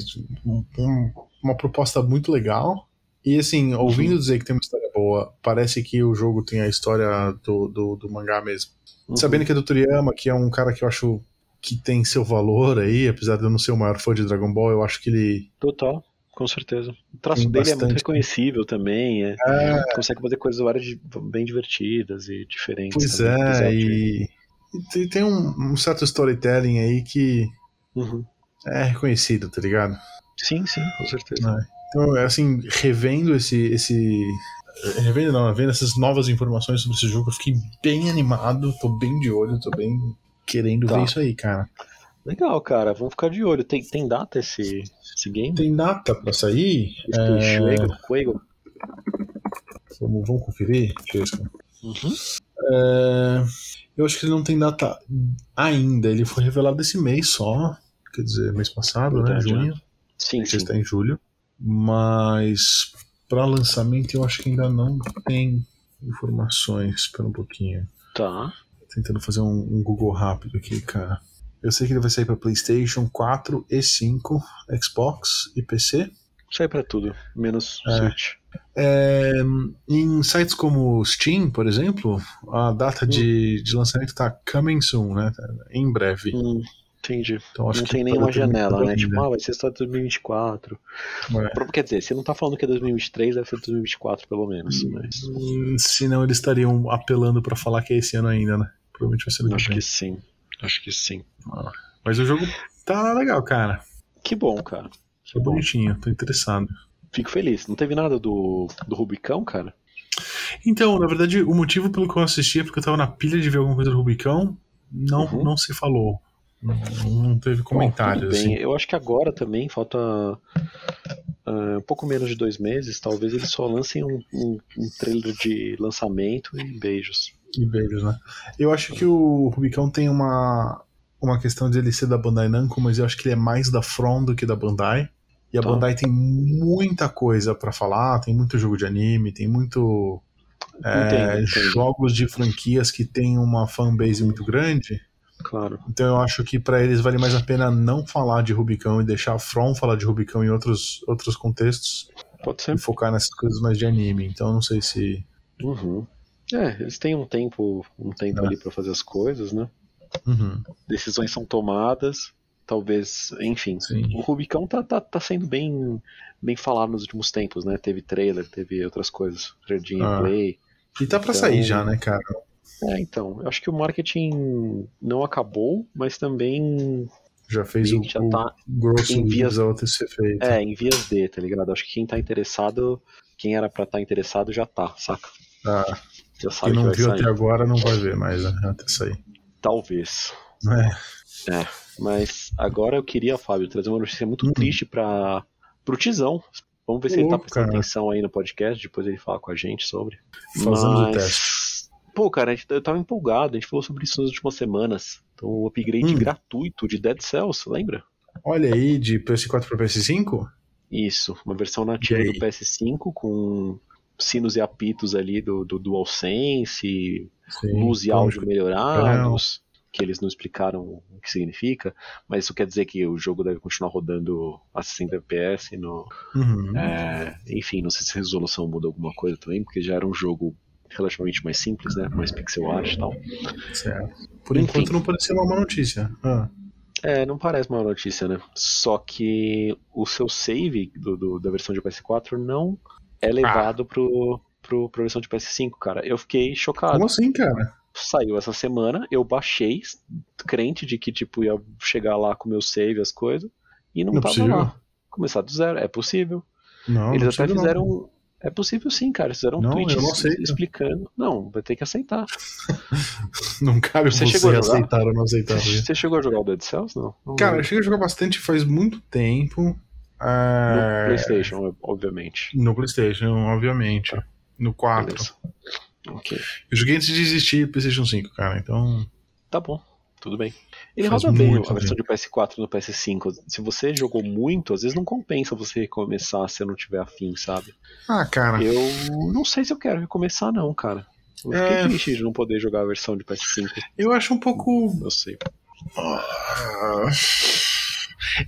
um- um- uma proposta muito legal. E assim, ouvindo dizer que tem uma história boa, parece que o jogo tem a história do, do, do mangá mesmo. Uhum. Sabendo que é do Toriyama, que é um cara que eu acho que tem seu valor aí, apesar de eu não ser o maior fã de Dragon Ball, eu acho que ele. Total, com certeza. O traço Tem dele é muito bastante. reconhecível também. É, É, Consegue fazer coisas várias bem divertidas e diferentes. pois também, é, de- e, e tem- um, um certo storytelling aí que Uhum. é reconhecido, tá ligado? Sim, sim, com certeza. Então, assim, revendo esse. esse revendo não, vendo essas novas informações sobre esse jogo, eu fiquei bem animado, tô bem de olho, tô bem querendo Tá. ver isso aí, cara. Legal, cara. Vamos ficar de olho. Tem, tem data esse, esse game? Tem data pra sair? É, vamos, vamos conferir? Uhum. É, eu acho que ele não tem data ainda. Ele foi revelado esse mês só. Quer dizer, mês passado, né? Verdade, Junho. Sim, sim. está em julho. Mas para lançamento eu acho que ainda não tem informações. Espera um pouquinho. Tá. Tentando fazer um, um Google rápido aqui, cara. Eu sei que ele vai sair para PlayStation 4 e 5, Xbox e PC. Sai pra tudo, menos É. Switch. É, em sites como Steam, por exemplo, a data de, de lançamento tá coming soon, né? Em breve. Hum, entendi. Então não tem pode nenhuma janela, né? Tipo, ah, vai ser só 2024. É. Quer dizer, você não tá falando que é 2023, deve ser 2024 pelo menos. Mas Hum, Senão eles estariam apelando pra falar que é esse ano ainda, né? Provavelmente vai ser ano acho que sim. Acho que sim. Mas o jogo tá legal, cara. Que bom, cara. Que Tá bom. bonitinho, tô interessado. Fico feliz. Não teve nada do, do Rubicão, cara? Então, na verdade, o motivo pelo que eu assisti é porque eu tava na pilha de ver alguma coisa do Rubicão. Não, Uhum. não se falou. Não, teve comentários, Bom, assim. Eu acho que agora também falta ah, um pouco menos de dois meses. Talvez eles só lancem um, um, um trailer de lançamento e beijos. E beijos, né? Eu acho que o Rubicão tem uma, uma questão de ele ser da Bandai Namco, mas eu acho que ele é mais da From do que da Bandai. E a Tá. Bandai tem muita coisa pra falar, tem muito jogo de anime, tem muito é, Entendo, entendo. jogos de franquias que tem uma fanbase muito grande. Claro. Então eu acho que pra eles vale mais a pena não falar de Rubicão e deixar a From falar de Rubicão em outros, outros contextos Pode ser. e focar nessas coisas mais de anime. Então eu não sei se. Uhum. É, eles têm um tempo, um tempo É. ali pra fazer as coisas, né? Uhum, Decisões são tomadas, talvez, enfim. sim. O Rubicão tá, tá, tá sendo bem, bem falado nos últimos tempos, né? Teve trailer, teve outras coisas, trailer de Ah. gameplay. E tá pra Então- sair já, né, cara? É, então, eu acho que o marketing não acabou, mas também Já fez o, que já o tá grosso em que vias- ter ser feito. é, em vias de, tá ligado? Acho que quem tá interessado, quem era pra estar interessado já tá, saca? Ah, Já sabe quem que não vai viu sair. até agora não vai ver mais, né? Até sair. Talvez. É. Mas agora eu queria, Fábio, trazer uma notícia muito Hum. triste para pro Tizão. Vamos ver se ele tá prestando cara. atenção aí no podcast, depois ele fala com a gente sobre. Fazemos o Mas, teste. Pô, cara, gente- eu tava empolgado, a gente falou sobre isso nas últimas semanas. Então, o upgrade Hum. gratuito de Dead Cells, lembra? Olha aí, de PS4 para PS5? Isso, uma versão nativa do PS5 com sinos e apitos ali do, do DualSense, Sim. luz e áudio melhorados, que eles não explicaram o que significa, mas isso quer dizer que o jogo deve continuar rodando a 60 FPS no, Uhum. é, enfim, não sei se a resolução muda alguma coisa também, porque já era um jogo relativamente mais simples, né, mais pixel art e tal. Certo. Por Enfim. enquanto não parece ser uma má notícia. Ah, É, não parece uma notícia, né? Só que o seu save do, do- da versão de PS4 não é levado pro, pro, pra versão de PS5, cara. Eu fiquei chocado. como assim, cara? saiu essa semana, eu baixei, crente de que tipo ia chegar lá com o meu save as coisas, e não, Não é tava possível. lá. Começar do zero, é possível. Não, Eles não até precisa, não. É possível sim, cara. Eles fizeram um Não, tweet não explicando. Não, vai ter que aceitar. Não cabe Você você, chegou a jogar? aceitar ou não aceitar. Você chegou a jogar o Dead Cells? Não. não Cara, eu cheguei a jogar bastante faz muito tempo. no É, PlayStation, obviamente. No PlayStation, obviamente. No 4. Beleza. Ok. Eu joguei antes de existir o PlayStation 5, cara. Então. Tá bom, tudo bem. Ele Faz roda bem a versão de PS4 no PS5. Se você jogou muito, às vezes não compensa você recomeçar se não tiver afim, sabe? Ah, cara. Eu não sei se eu quero recomeçar, não, cara. Eu fiquei É. triste de não poder jogar a versão de PS5. Eu acho um pouco. Eu sei. Ah,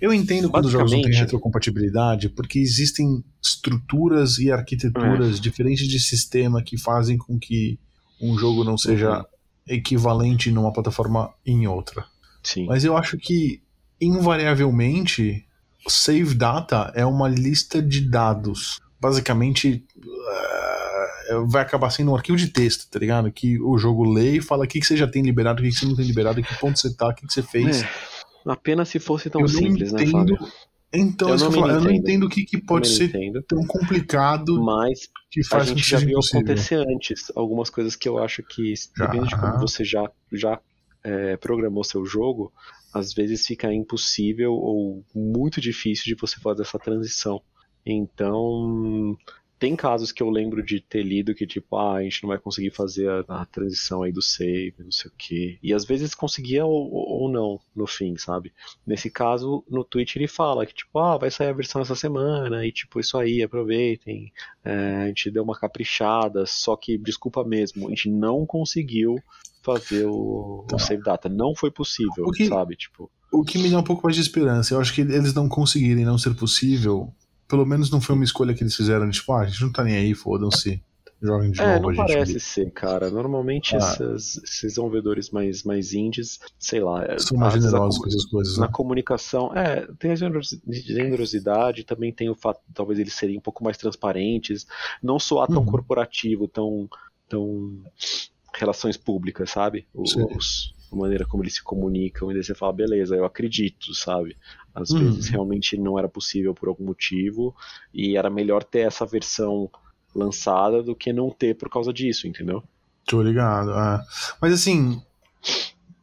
Eu entendo quando os jogos não têm retrocompatibilidade, porque existem estruturas e arquiteturas É. diferentes de sistema que fazem com que um jogo não seja Uhum. Equivalente numa plataforma em outra. Sim. Mas eu acho que, invariavelmente, save data é uma lista de dados. Basicamente, eh, vai acabar sendo um arquivo de texto, tá ligado? Que o jogo lê e fala o que, que você já tem liberado, o que, que você não tem liberado, que ponto você tá, o que, que você fez. É, apenas se fosse tão Eu simples, né, Fábio? Então, Eu não que eu, não entendo. o que, que pode ser entendo. tão complicado Mas que a faz que gente já viu impossível. acontecer antes algumas coisas que eu acho que, dependendo de como você já, já é, programou seu jogo, às vezes fica impossível ou muito difícil de você fazer essa transição. Então, tem casos que eu lembro de ter lido que, tipo, ah, a gente não vai conseguir fazer a, a transição aí do save, não sei o quê. E às vezes conseguia ou, ou não, no fim, sabe? Nesse caso, no Twitch ele fala que, tipo, ah, vai sair a versão essa semana, e tipo, isso aí, aproveitem. É, a gente deu uma caprichada, só que, desculpa mesmo, a gente não conseguiu fazer o, Tá. o save data. Não foi possível, O que- sabe? Tipo, O que me dá um pouco mais de esperança. Eu acho que eles não conseguirem não ser possível. Pelo menos não foi uma escolha que eles fizeram tipo, ah, a gente não tá nem aí, fodam-se. Joguem de É, novo não a gente. parece ser, cara. Normalmente Ah. essas- esses desenvolvedores mais, mais indies, sei lá, é, São mais generosos com essas coisas, na né? comunicação, é, tem a generosi- generosidade, também tem o fato de talvez eles serem um pouco mais transparentes, não soar tão Uhum. corporativo, tão, tão relações públicas, sabe? Os, Sim. A maneira como eles se comunicam, e daí você fala, beleza, eu acredito, sabe? Às Uhum. vezes realmente não era possível por algum motivo, e era melhor ter essa versão lançada do que não ter por causa disso, entendeu? Tô ligado. é. Mas assim,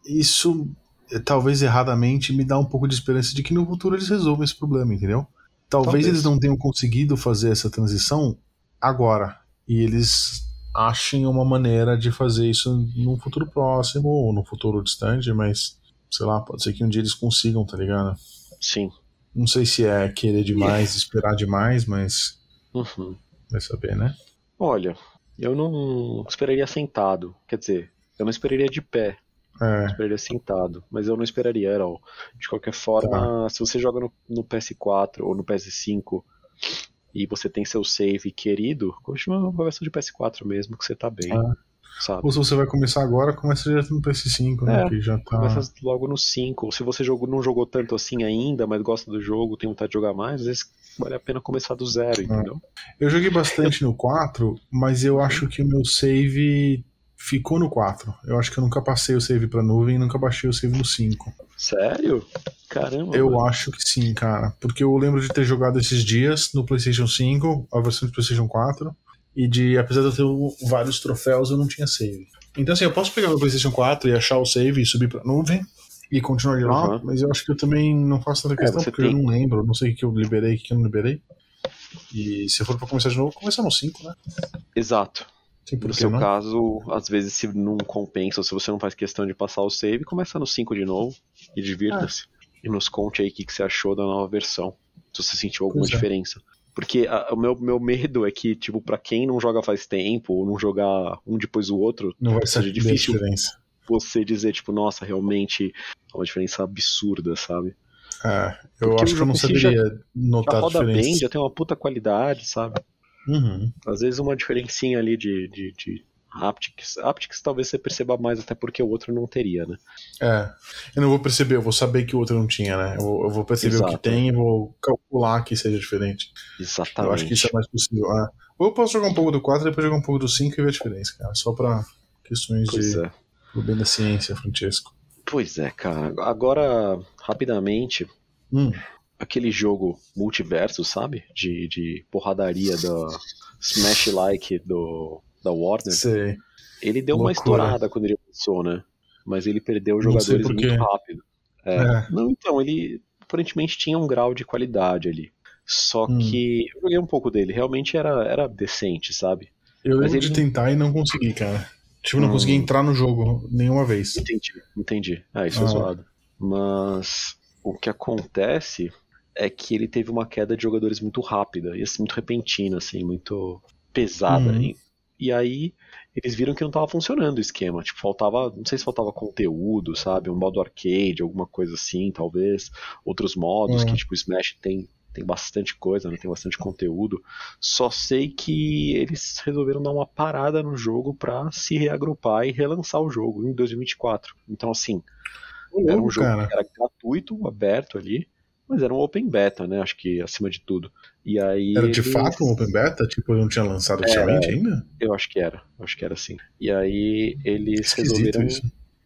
isso eh, talvez erradamente me dá um pouco de esperança de que no futuro eles resolvam esse problema, entendeu? Talvez, Talvez. eles não tenham conseguido fazer essa transição agora. E eles achem uma maneira de fazer isso num futuro próximo ou num futuro distante, mas sei lá, pode ser que um dia eles consigam, tá ligado? Sim. Não sei se é querer demais, esperar demais, mas Uhum. vai saber, né? Olha, eu não esperaria sentado. Quer dizer, eu não esperaria de pé, É, esperaria sentado. Mas eu não esperaria, era. De qualquer forma, se você joga no, no PS4 ou no PS5 e você tem seu save querido, continua uma versão de PS4 mesmo, que você tá bem. Ah. Sabe? ou se você vai começar agora, começa direto no PS5, né? É, que já tá. Começa logo no 5. Se você jogou, não jogou tanto assim ainda, mas gosta do jogo, tem vontade de jogar mais, às vezes vale a pena começar do zero, entendeu? Eu joguei bastante no 4, mas eu acho que o meu save ficou no 4. Eu acho que eu nunca passei o save pra nuvem e nunca baixei o save no 5. Sério? Caramba. Eu mano. acho que sim, cara. Porque eu lembro de ter jogado esses dias no PlayStation 5, a versão do PlayStation 4, e de, apesar de eu ter vários troféus, eu não tinha save. Então, assim, eu posso pegar meu PlayStation 4 e achar o save e subir pra nuvem e continuar de lá, Uhum. mas eu acho que eu também não faço tanta É, questão, você porque eu tem- não lembro, não sei o que eu liberei e o que eu não liberei. E se for pra começar de novo, começar no 5, né? Exato. Sim, No seu não? caso, às vezes se não compensa, ou se você não faz questão de passar o save, começa no 5 de novo e divirta-se. E nos conte aí o que, que você achou da nova versão. Se você sentiu alguma Pois é. diferença. Porque a- o meu, meu medo é que, tipo, pra quem não joga faz tempo, ou não jogar um depois do outro, Não vai seja ser difícil. diferença. você dizer, tipo, nossa, realmente é uma diferença absurda, sabe? É, eu Porque acho que eu não já- saberia Já notar a roda diferença. bem, já tem uma puta qualidade, sabe? Uhum. Às vezes uma diferencinha ali de, de, de haptics. Haptics talvez você perceba mais, até porque o outro não teria, né? É, eu não vou perceber, eu vou saber que o outro não tinha, né? Eu, eu vou perceber o que Exato. tem e vou calcular que seja diferente. Exatamente. Eu acho que isso é mais possível. Ah, ou eu posso jogar um pouco do 4 e depois jogar um pouco do 5 e ver a diferença, cara. Só pra questões Pois de é. pro bem da ciência, Francesco. Pois é, cara. Agora, rapidamente, Hum, aquele jogo multiverso, sabe? De, de porradaria da Smash Like do, da Warner. sei. Ele deu uma Loucura. estourada quando ele lançou, né? Mas ele perdeu jogadores muito rápido. É. É. Não, então, ele aparentemente tinha um grau de qualidade ali. Só Hum. que eu joguei um pouco dele, realmente era, era decente, sabe? Eu lembro ele de tentar e não consegui, cara. Tipo, não Hum. consegui entrar no jogo nenhuma vez. Entendi, entendi. Ah, isso é Ah. zoado. Mas o que acontece é que ele teve uma queda de jogadores muito rápida, e assim, muito repentina, assim, muito pesada. Uhum. E, aí eles viram que não tava funcionando o esquema. Tipo, faltava. Não sei se faltava conteúdo, sabe? Um modo arcade, alguma coisa assim, talvez. Outros modos Uhum. que, tipo, o Smash tem. Tem bastante coisa, né? tem bastante conteúdo. Só sei que eles resolveram dar uma parada no jogo pra se reagrupar e relançar o jogo em 2024. Então, assim, era um jogo cara. que era gratuito, aberto ali, mas era um open beta, né? Acho que acima de tudo. E aí. Era de eles- fato um open beta? Tipo, não tinha lançado oficialmente ainda? Eu acho que era, eu acho que era assim. E aí eles Esquisito resolveram isso.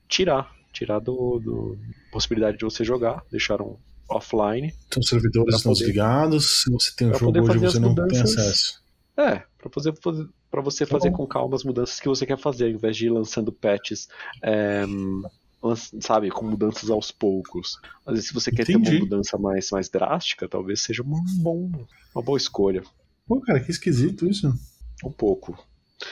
tirar, tirar do, do possibilidade de você jogar, deixaram offline. Então os servidores Pra estão poder- desligados, se você tem um pra jogo hoje você não tem mudanças. acesso. É, pra fazer, para você Tá fazer com calma as mudanças que você quer fazer, ao invés de ir lançando patches, é, sabe, com mudanças aos poucos. Às vezes, se você quer ter Entendi. uma mudança mais, mais drástica, talvez seja uma, bom, uma boa escolha. Pô, cara, que esquisito isso. Um pouco.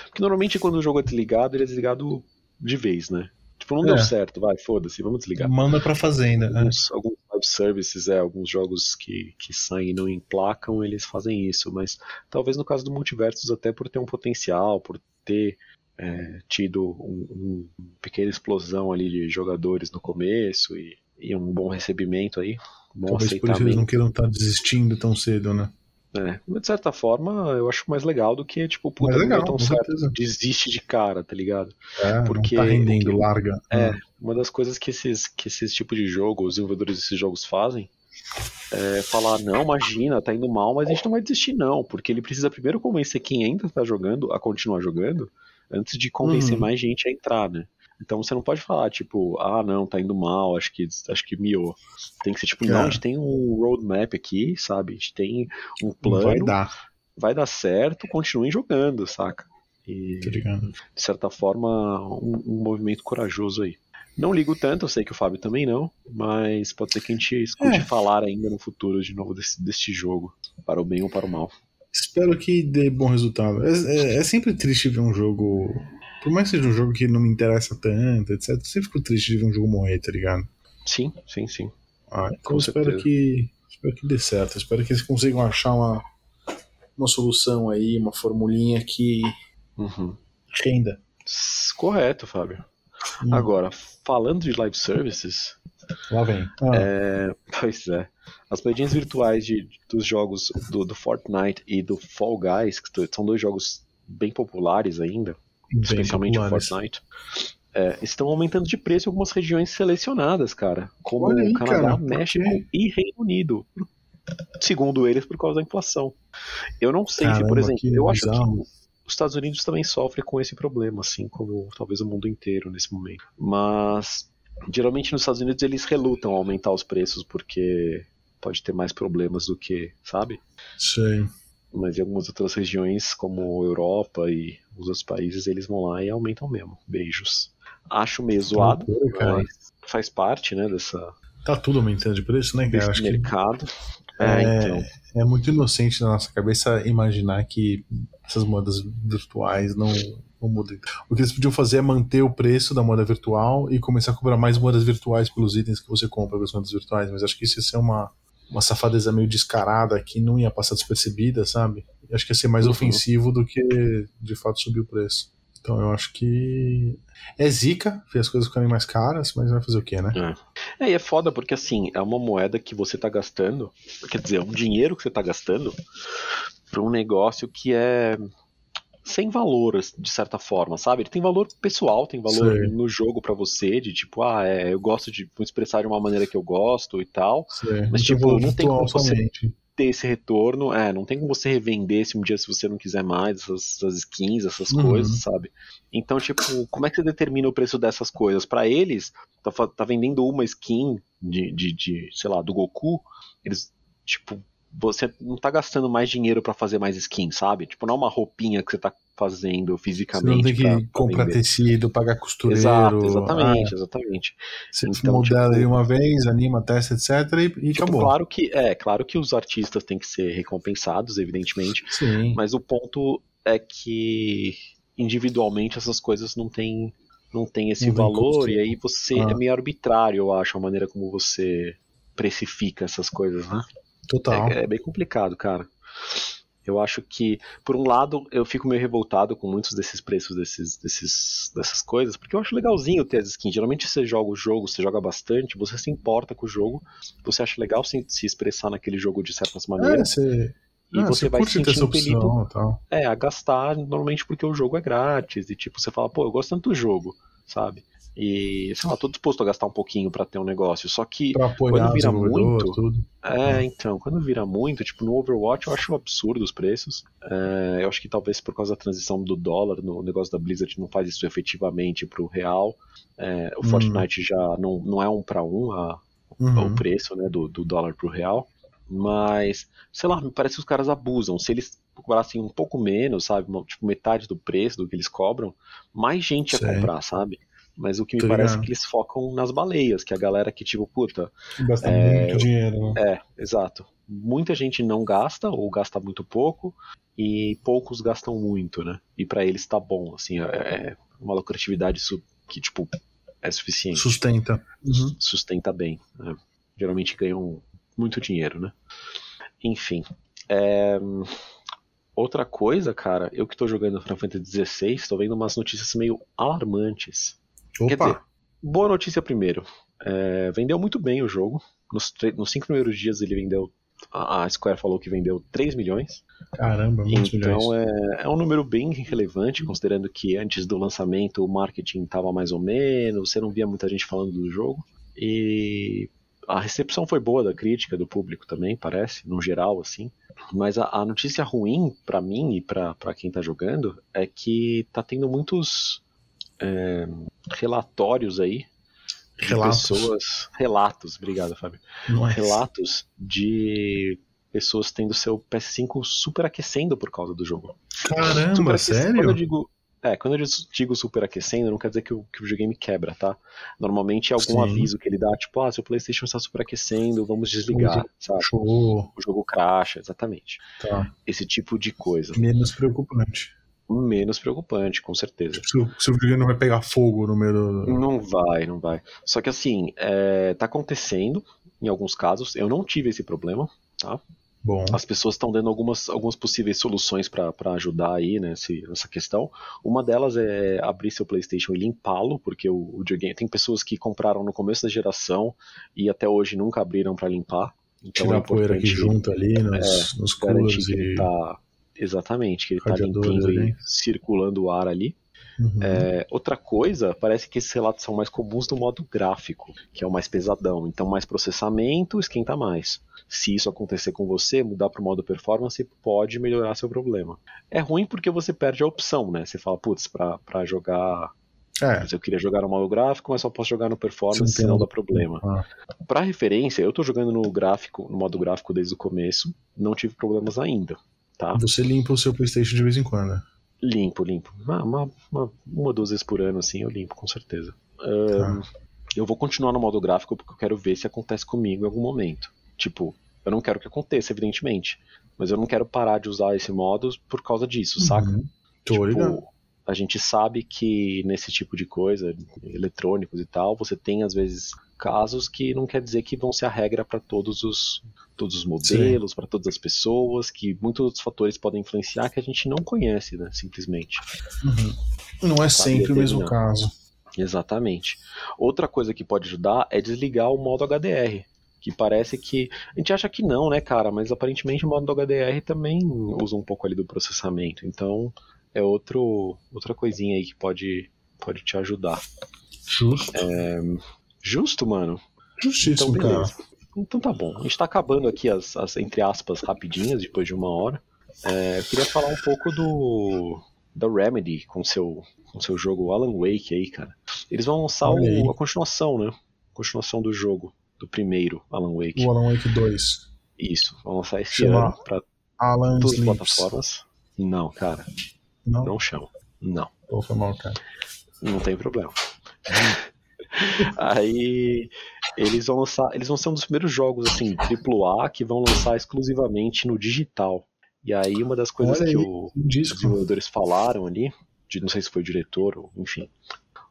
Porque normalmente quando o jogo é desligado, ele é desligado de vez, né? Tipo, não É. deu certo, vai, foda-se, vamos desligar. Manda pra fazenda. né? Alguns, alguns live services, é, alguns jogos que, que saem e não emplacam, eles fazem isso, mas talvez no caso do Multiversus, até por ter um potencial, por ter é, tido um, um pequena explosão ali de jogadores no começo e, e um bom recebimento aí, um bom Talvez por isso eles não queiram estar desistindo tão cedo, né? É, mas de certa forma, eu acho mais legal do que, tipo, puta, não legal, deu tão certo, certeza. desiste de cara, tá ligado? É, Porque não tá rendendo, larga. É, Hum. uma das coisas que esses, que esses tipos de jogo, os desenvolvedores desses jogos fazem, é falar, não, imagina, tá indo mal, mas a gente não vai desistir não, porque ele precisa primeiro convencer quem ainda tá jogando a continuar jogando, antes de convencer Uhum. mais gente a entrar, né? Então você não pode falar, tipo, ah, não, tá indo mal, acho que, acho que miou. Tem que ser tipo, não, a gente tem um roadmap aqui, sabe? A gente tem um plano, Vai dar, vai dar certo, continuem jogando, saca? E de certa forma, um, um movimento corajoso aí. Não ligo tanto, eu sei que o Fábio também não, mas pode ser que a gente escute É. falar ainda no futuro de novo desse, deste jogo, para o bem ou para o mal. Espero que dê bom resultado. É, é- é sempre triste ver um jogo. Por mais que seja um jogo que não me interessa tanto, etc. Eu sempre fico triste de ver um jogo morrer, tá ligado? Sim, sim, sim. Ah, então Com eu espero certeza. que. Espero que dê certo. Espero que eles consigam achar uma, uma solução aí, uma formulinha que Uhum. renda. Correto, Fábio. Hum, Agora, falando de live services, Lá vem. Ah, é, pois é, as moedinhas virtuais de, dos jogos do, do Fortnite e do Fall Guys, que são dois jogos bem populares ainda, bem especialmente populares. o Fortnite, é, estão aumentando de preço em algumas regiões selecionadas, cara, como aí, Canadá, cara, México e Reino Unido. Segundo eles, por causa da inflação. Eu não sei se, por Caramba, exemplo, eu acho que os Estados Unidos também sofrem com esse problema, assim como talvez o mundo inteiro nesse momento. Mas geralmente nos Estados Unidos eles relutam a aumentar os preços porque pode ter mais problemas do que, sabe? Sei. Mas em algumas outras regiões, como Europa e os outros países, eles vão lá e aumentam mesmo. Beijos. Acho meio zoado, cara. mas faz parte, né, dessa, Tá tudo aumentando de preço, né, cara? desse Acho que mercado. É, É, então. é muito inocente na nossa cabeça imaginar que essas moedas virtuais não, não mudem. O que eles podiam fazer é manter o preço da moeda virtual e começar a cobrar mais moedas virtuais pelos itens que você compra com as moedas virtuais. Mas acho que isso ia ser uma, uma safadeza meio descarada que não ia passar despercebida, sabe? Acho que ia ser mais Uhum. ofensivo do que de fato subir o preço. Então eu acho que é zica ver as coisas ficarem mais caras, mas vai fazer o quê, né? É, e é foda porque assim, é uma moeda que você tá gastando, quer dizer, é um dinheiro que você tá gastando pra um negócio que é sem valor, de certa forma, sabe? Ele tem valor pessoal, tem valor Sei. no jogo pra você, de tipo, ah, é, eu gosto de me expressar de uma maneira que eu gosto e tal. Sei. Mas, tipo, não tem como você-. Ter esse retorno, é, não tem como você revender se um dia se você não quiser mais essas, essas skins, essas Uhum. coisas, sabe? Então, tipo, como é que você determina o preço dessas coisas? Pra eles, tá, tá vendendo uma skin de, de, de, sei lá, do Goku, eles, tipo, você não tá gastando mais dinheiro pra fazer mais skin, sabe? Tipo, não é uma roupinha que você tá fazendo Você não fisicamente. tem que pra- pra comprar vender. tecido, pagar costureiro. Exato, exatamente, ah, exatamente. você Então, modela tipo- uma vez, anima, testa, etc. E, e Tipo, acabou. claro que é, claro que os artistas têm que ser recompensados, evidentemente, Sim. mas o ponto é que individualmente essas coisas não têm não tem esse Não tem valor custo. e aí você Ah. é meio arbitrário, eu acho, a maneira como você precifica essas coisas, né? Total. É, é bem complicado, cara. Eu acho que, por um lado, eu fico meio revoltado com muitos desses preços desses, desses, dessas coisas, porque eu acho legalzinho ter as skins. Geralmente você joga o jogo, você joga bastante, você se importa com o jogo, você acha legal se, se expressar naquele jogo de certas É, maneiras, você, e ah, você vai se sentir impelido opção é, a gastar normalmente porque o jogo é grátis, e tipo, você fala, pô, eu gosto tanto do jogo, sabe? E, sei lá, tô disposto a gastar um pouquinho pra ter um negócio, só que quando vira muito, tudo. é, então, quando vira muito, tipo, no Overwatch eu acho absurdo os preços. É, eu acho que talvez por causa da transição do dólar, no negócio da Blizzard não faz isso efetivamente pro real. É, o Hum. Fortnite já não, não é um pra um a, uhum. o preço né, do, do dólar pro real. Mas, sei lá, me parece que os caras abusam. Se eles cobrassem um pouco menos, sabe? Tipo, metade do preço do que eles cobram, mais gente ia comprar, sabe? Mas o que me Tô parece ligado. é que eles focam nas baleias, que é a galera que, tipo, puta. Gasta é, muito dinheiro, né? É, exato. Muita gente não gasta, ou gasta muito pouco, e poucos gastam muito, né? E para eles tá bom, assim, é, é uma lucratividade que, tipo, é suficiente. Sustenta. Uhum. Sustenta bem. Né? Geralmente ganham muito dinheiro, né? Enfim. É... Outra coisa, cara, eu que tô jogando Final Fantasy XVI, tô vendo umas notícias meio alarmantes. Opa. Quer dizer, boa notícia primeiro. É, vendeu muito bem o jogo. Nos, nos cinco primeiros dias ele vendeu. A Square falou que vendeu 3 milhões. Caramba, muitos então, milhões. É, é um número bem relevante, considerando que antes do lançamento o marketing estava mais ou menos, você não via muita gente falando do jogo. E a recepção foi boa da crítica, do público também, parece, no geral, assim. Mas a, a notícia ruim para mim e para quem tá jogando é que tá tendo muitos é, relatórios aí relatos. de pessoas. Relatos, obrigado, Fábio. Nossa. Relatos de pessoas tendo seu PS5 superaquecendo por causa do jogo. Caramba, sério? Quando eu digo, é, quando eu digo superaquecendo, não quer dizer que o, que o videogame quebra, tá? Normalmente é algum Sim. aviso que ele dá, tipo, ah, seu Playstation está superaquecendo, vamos desligar, sabe? Show. O jogo cracha, exatamente. Tá. Esse tipo de coisa. Menos preocupante menos preocupante, com certeza. Se, se o videogame não vai pegar fogo no meio do. Não vai, não vai. Só que assim, é, tá acontecendo em alguns casos. Eu não tive esse problema, tá? Bom. As pessoas estão dando algumas, algumas possíveis soluções para ajudar aí nesse, nessa questão. Uma delas é abrir seu PlayStation e limpá-lo, porque o, o videogame tem pessoas que compraram no começo da geração e até hoje nunca abriram para limpar. Então Tirar é a poeira que junta ali nos, é, nos coolers e... tá Exatamente, que ele está limpinho e circulando o ar ali. Uhum. É, outra coisa, parece que esses relatos são mais comuns no modo gráfico, que é o mais pesadão. Então, mais processamento esquenta mais. Se isso acontecer com você, mudar para o modo performance pode melhorar seu problema. É ruim porque você perde a opção, né? Você fala, putz, para jogar. É. Eu queria jogar no modo gráfico, mas só posso jogar no performance, senão dá problema. Ah. Para referência, eu estou jogando no gráfico, no modo gráfico desde o começo, não tive problemas ainda. Tá? Você limpa o seu PlayStation de vez em quando? Limpo, limpo. Uma, uma, uma, uma duas vezes por ano, assim, eu limpo, com certeza. Um, tá. Eu vou continuar no modo gráfico porque eu quero ver se acontece comigo em algum momento. Tipo, eu não quero que aconteça, evidentemente. Mas eu não quero parar de usar esse modo por causa disso, uhum. saca? Tô tipo, a gente sabe que nesse tipo de coisa, eletrônicos e tal, você tem às vezes casos que não quer dizer que vão ser a regra para todos os todos os modelos, para todas as pessoas, que muitos outros fatores podem influenciar que a gente não conhece, né, simplesmente. Uhum. Não é sempre o mesmo caso. Exatamente. Outra coisa que pode ajudar é desligar o modo HDR, que parece que a gente acha que não, né, cara, mas aparentemente o modo HDR também usa um pouco ali do processamento. Então, é outro outra coisinha aí que pode pode te ajudar. Justo. É, justo, mano. Justíssimo, então, cara. Então tá bom. A gente tá acabando aqui as, as entre aspas, rapidinhas, depois de uma hora. É, eu queria falar um pouco do. da Remedy com seu, com seu jogo Alan Wake aí, cara. Eles vão lançar o, a continuação, né? A continuação do jogo, do primeiro Alan Wake. O Alan Wake 2. Isso, vão lançar esse Chama ano pra Alan todas as plataformas. Não, cara. Não? Não chama. Não. Pô, foi mal, cara. Não tem problema. Aí eles vão lançar, eles vão ser um dos primeiros jogos assim, AAA que vão lançar exclusivamente no digital. E aí uma das coisas Olha que aí, o, os desenvolvedores falaram ali, de, não sei se foi o diretor ou enfim,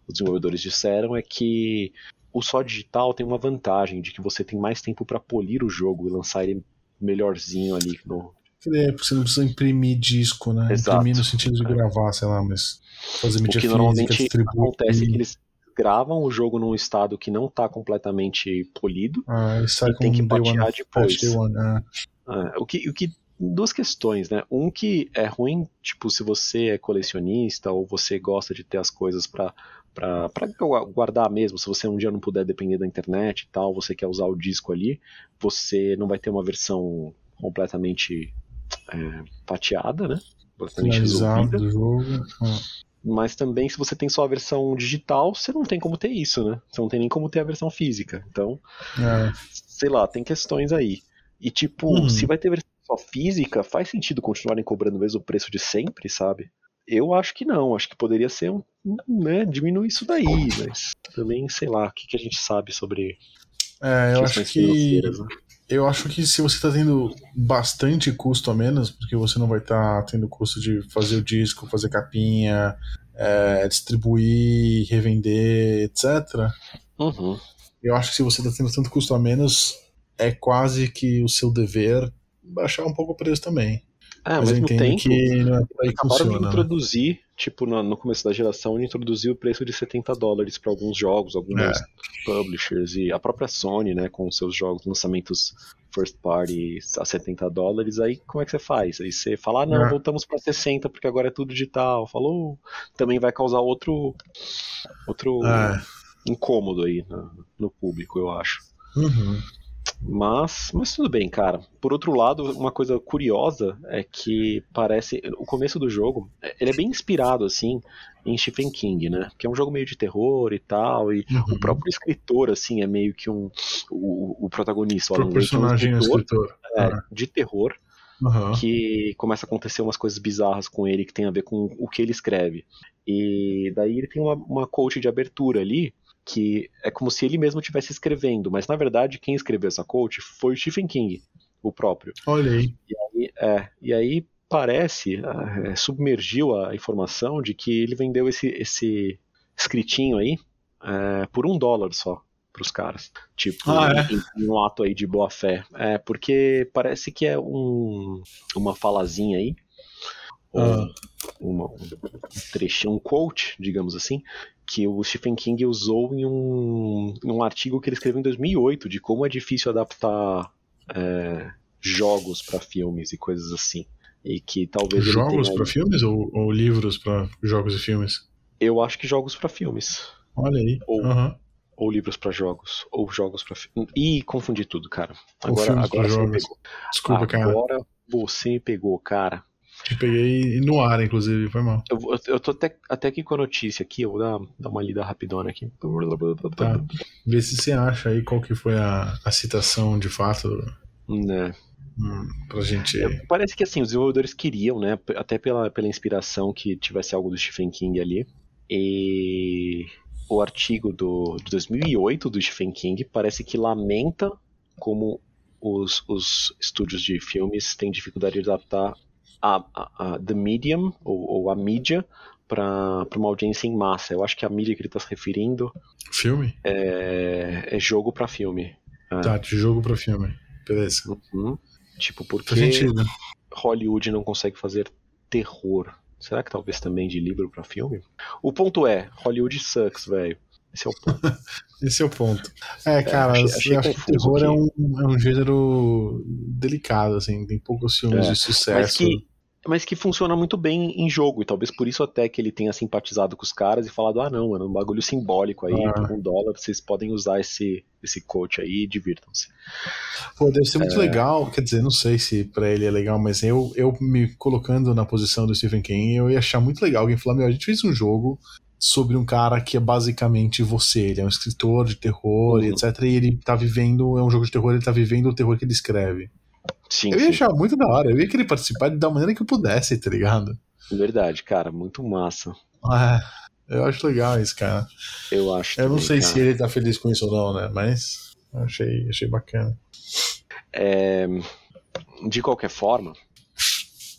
os desenvolvedores disseram é que o só digital tem uma vantagem de que você tem mais tempo para polir o jogo e lançar ele melhorzinho ali no é, você não precisa imprimir disco, né? Exato. Imprimir no sentido de gravar, sei lá, mas fazer mídia o que física, normalmente acontece é que eles gravam o jogo num estado que não está completamente polido ah, e, tem que patear depois. Ah, o, que, o que duas questões, né? Um que é ruim, tipo, se você é colecionista ou você gosta de ter as coisas para para guardar mesmo, se você um dia não puder depender da internet e tal, você quer usar o disco ali, você não vai ter uma versão completamente é, pateada, né? Finalizado do jogo. Ah. Mas também, se você tem só a versão digital, você não tem como ter isso, né? Você não tem nem como ter a versão física. Então, É. sei lá, tem questões aí. E tipo, Uhum. se vai ter versão só física, faz sentido continuarem cobrando o mesmo preço de sempre, sabe? Eu acho que não, acho que poderia ser um, né, diminuir isso daí, mas também, sei lá, o que, que a gente sabe sobre É, eu acho questões que financeiras, né? Eu acho que se você está tendo bastante custo a menos, porque você não vai estar tendo custo de fazer o disco, fazer capinha, é, distribuir, revender, etc. Uhum. Eu acho que se você está tendo tanto custo a menos, é quase que o seu dever baixar um pouco o preço também. É, ao mesmo tempo, que não é acabaram de né? introduzir, tipo, no, no começo da geração, ele introduziu o preço de 70 dólares para alguns jogos, alguns É. publishers, e a própria Sony, né, com seus jogos, lançamentos first party a 70 dólares, aí como é que você faz? Aí você fala, ah, não, É. voltamos para 60 porque agora é tudo digital. Falou, também vai causar outro, outro É. incômodo aí no, no público, eu acho. Uhum. Mas, mas tudo bem, cara. Por outro lado, uma coisa curiosa é que parece. O começo do jogo, é- ele é bem inspirado, assim, em Stephen King, né? Que é um jogo meio de terror e tal. E Uhum. o próprio escritor, assim, é meio que um. O, o protagonista, o é um personagem é o escritor é, Ah. de terror Aham. que começa a acontecer umas coisas bizarras com ele que tem a ver com o que ele escreve. E daí ele tem uma, uma coach de abertura ali que é como se ele mesmo estivesse escrevendo, mas na verdade quem escreveu essa coach foi o Stephen King, o próprio. Olha aí. E, é, e aí parece, ah, é, submergiu a informação de que ele vendeu esse, esse escritinho aí é, por um dólar só pros caras. Tipo, Ah, é? em um ato aí de boa fé. É, porque parece que é um, uma falazinha aí, ou Ah. uma- um trechinho, um quote, digamos assim, que o Stephen King usou em um, em um artigo que ele escreveu em 2008 de como é difícil adaptar é, jogos para filmes e coisas assim. E que talvez Jogos para filmes ou, ou livros para jogos e filmes? Eu acho que jogos para filmes. Olha aí. Ou- Aham. Ou livros para jogos. Ou jogos para filmes. Ih, confundi tudo, cara. Agora, agora você me jogos. pegou. Desculpa, cara. Agora você me pegou, cara. Te peguei no ar, inclusive, foi mal. Eu, eu tô até, até aqui com a notícia aqui, eu vou dar, dar uma lida rapidona aqui. Tá. Vê se você acha aí qual que foi a, a citação de fato Né. hum, pra gente. É, Parece que assim, os desenvolvedores queriam, né? Até pela, pela inspiração que tivesse algo do Stephen King ali. E o artigo do, de 2008 do Stephen King parece que lamenta como os, os estúdios de filmes têm dificuldade de adaptar a, a, a the medium, ou, ou a mídia, para uma audiência em massa. Eu acho que a mídia que ele está se referindo Filme? é, é jogo para filme. É. Tá, de jogo pra filme. Beleza. Uhum. Tipo, porque. Hollywood não consegue fazer terror. Será que talvez também de livro pra filme? O ponto é, Hollywood sucks, velho. Esse é o ponto. Esse é o ponto. É, cara, achei- eu achei acho que confuso terror é um, é um gênero delicado, assim, tem poucos filmes É, de sucesso. Mas que, mas que funciona muito bem em jogo, e talvez por isso até que ele tenha simpatizado com os caras e falado, ah não, mano, um bagulho simbólico aí, Ah. por um dólar, vocês podem usar esse, esse coach aí e divirtam-se. Pô, deve ser muito É. legal, quer dizer, não sei se pra ele é legal, mas eu, eu me colocando na posição do Stephen King, eu ia achar muito legal alguém falar, meu, a gente fez um jogo sobre um cara que é basicamente você, ele é um escritor de terror e Uhum. etc, e ele tá vivendo, é um jogo de terror, ele tá vivendo o terror que ele escreve. Sim, Eu ia sim, achar muito da hora, eu ia querer participar da maneira que eu pudesse, tá ligado? verdade, cara, muito massa. Ah, eu acho legal isso, cara. Eu acho Eu não também, sei cara. se ele tá feliz com isso ou não, né, mas achei, achei bacana. É, de qualquer forma,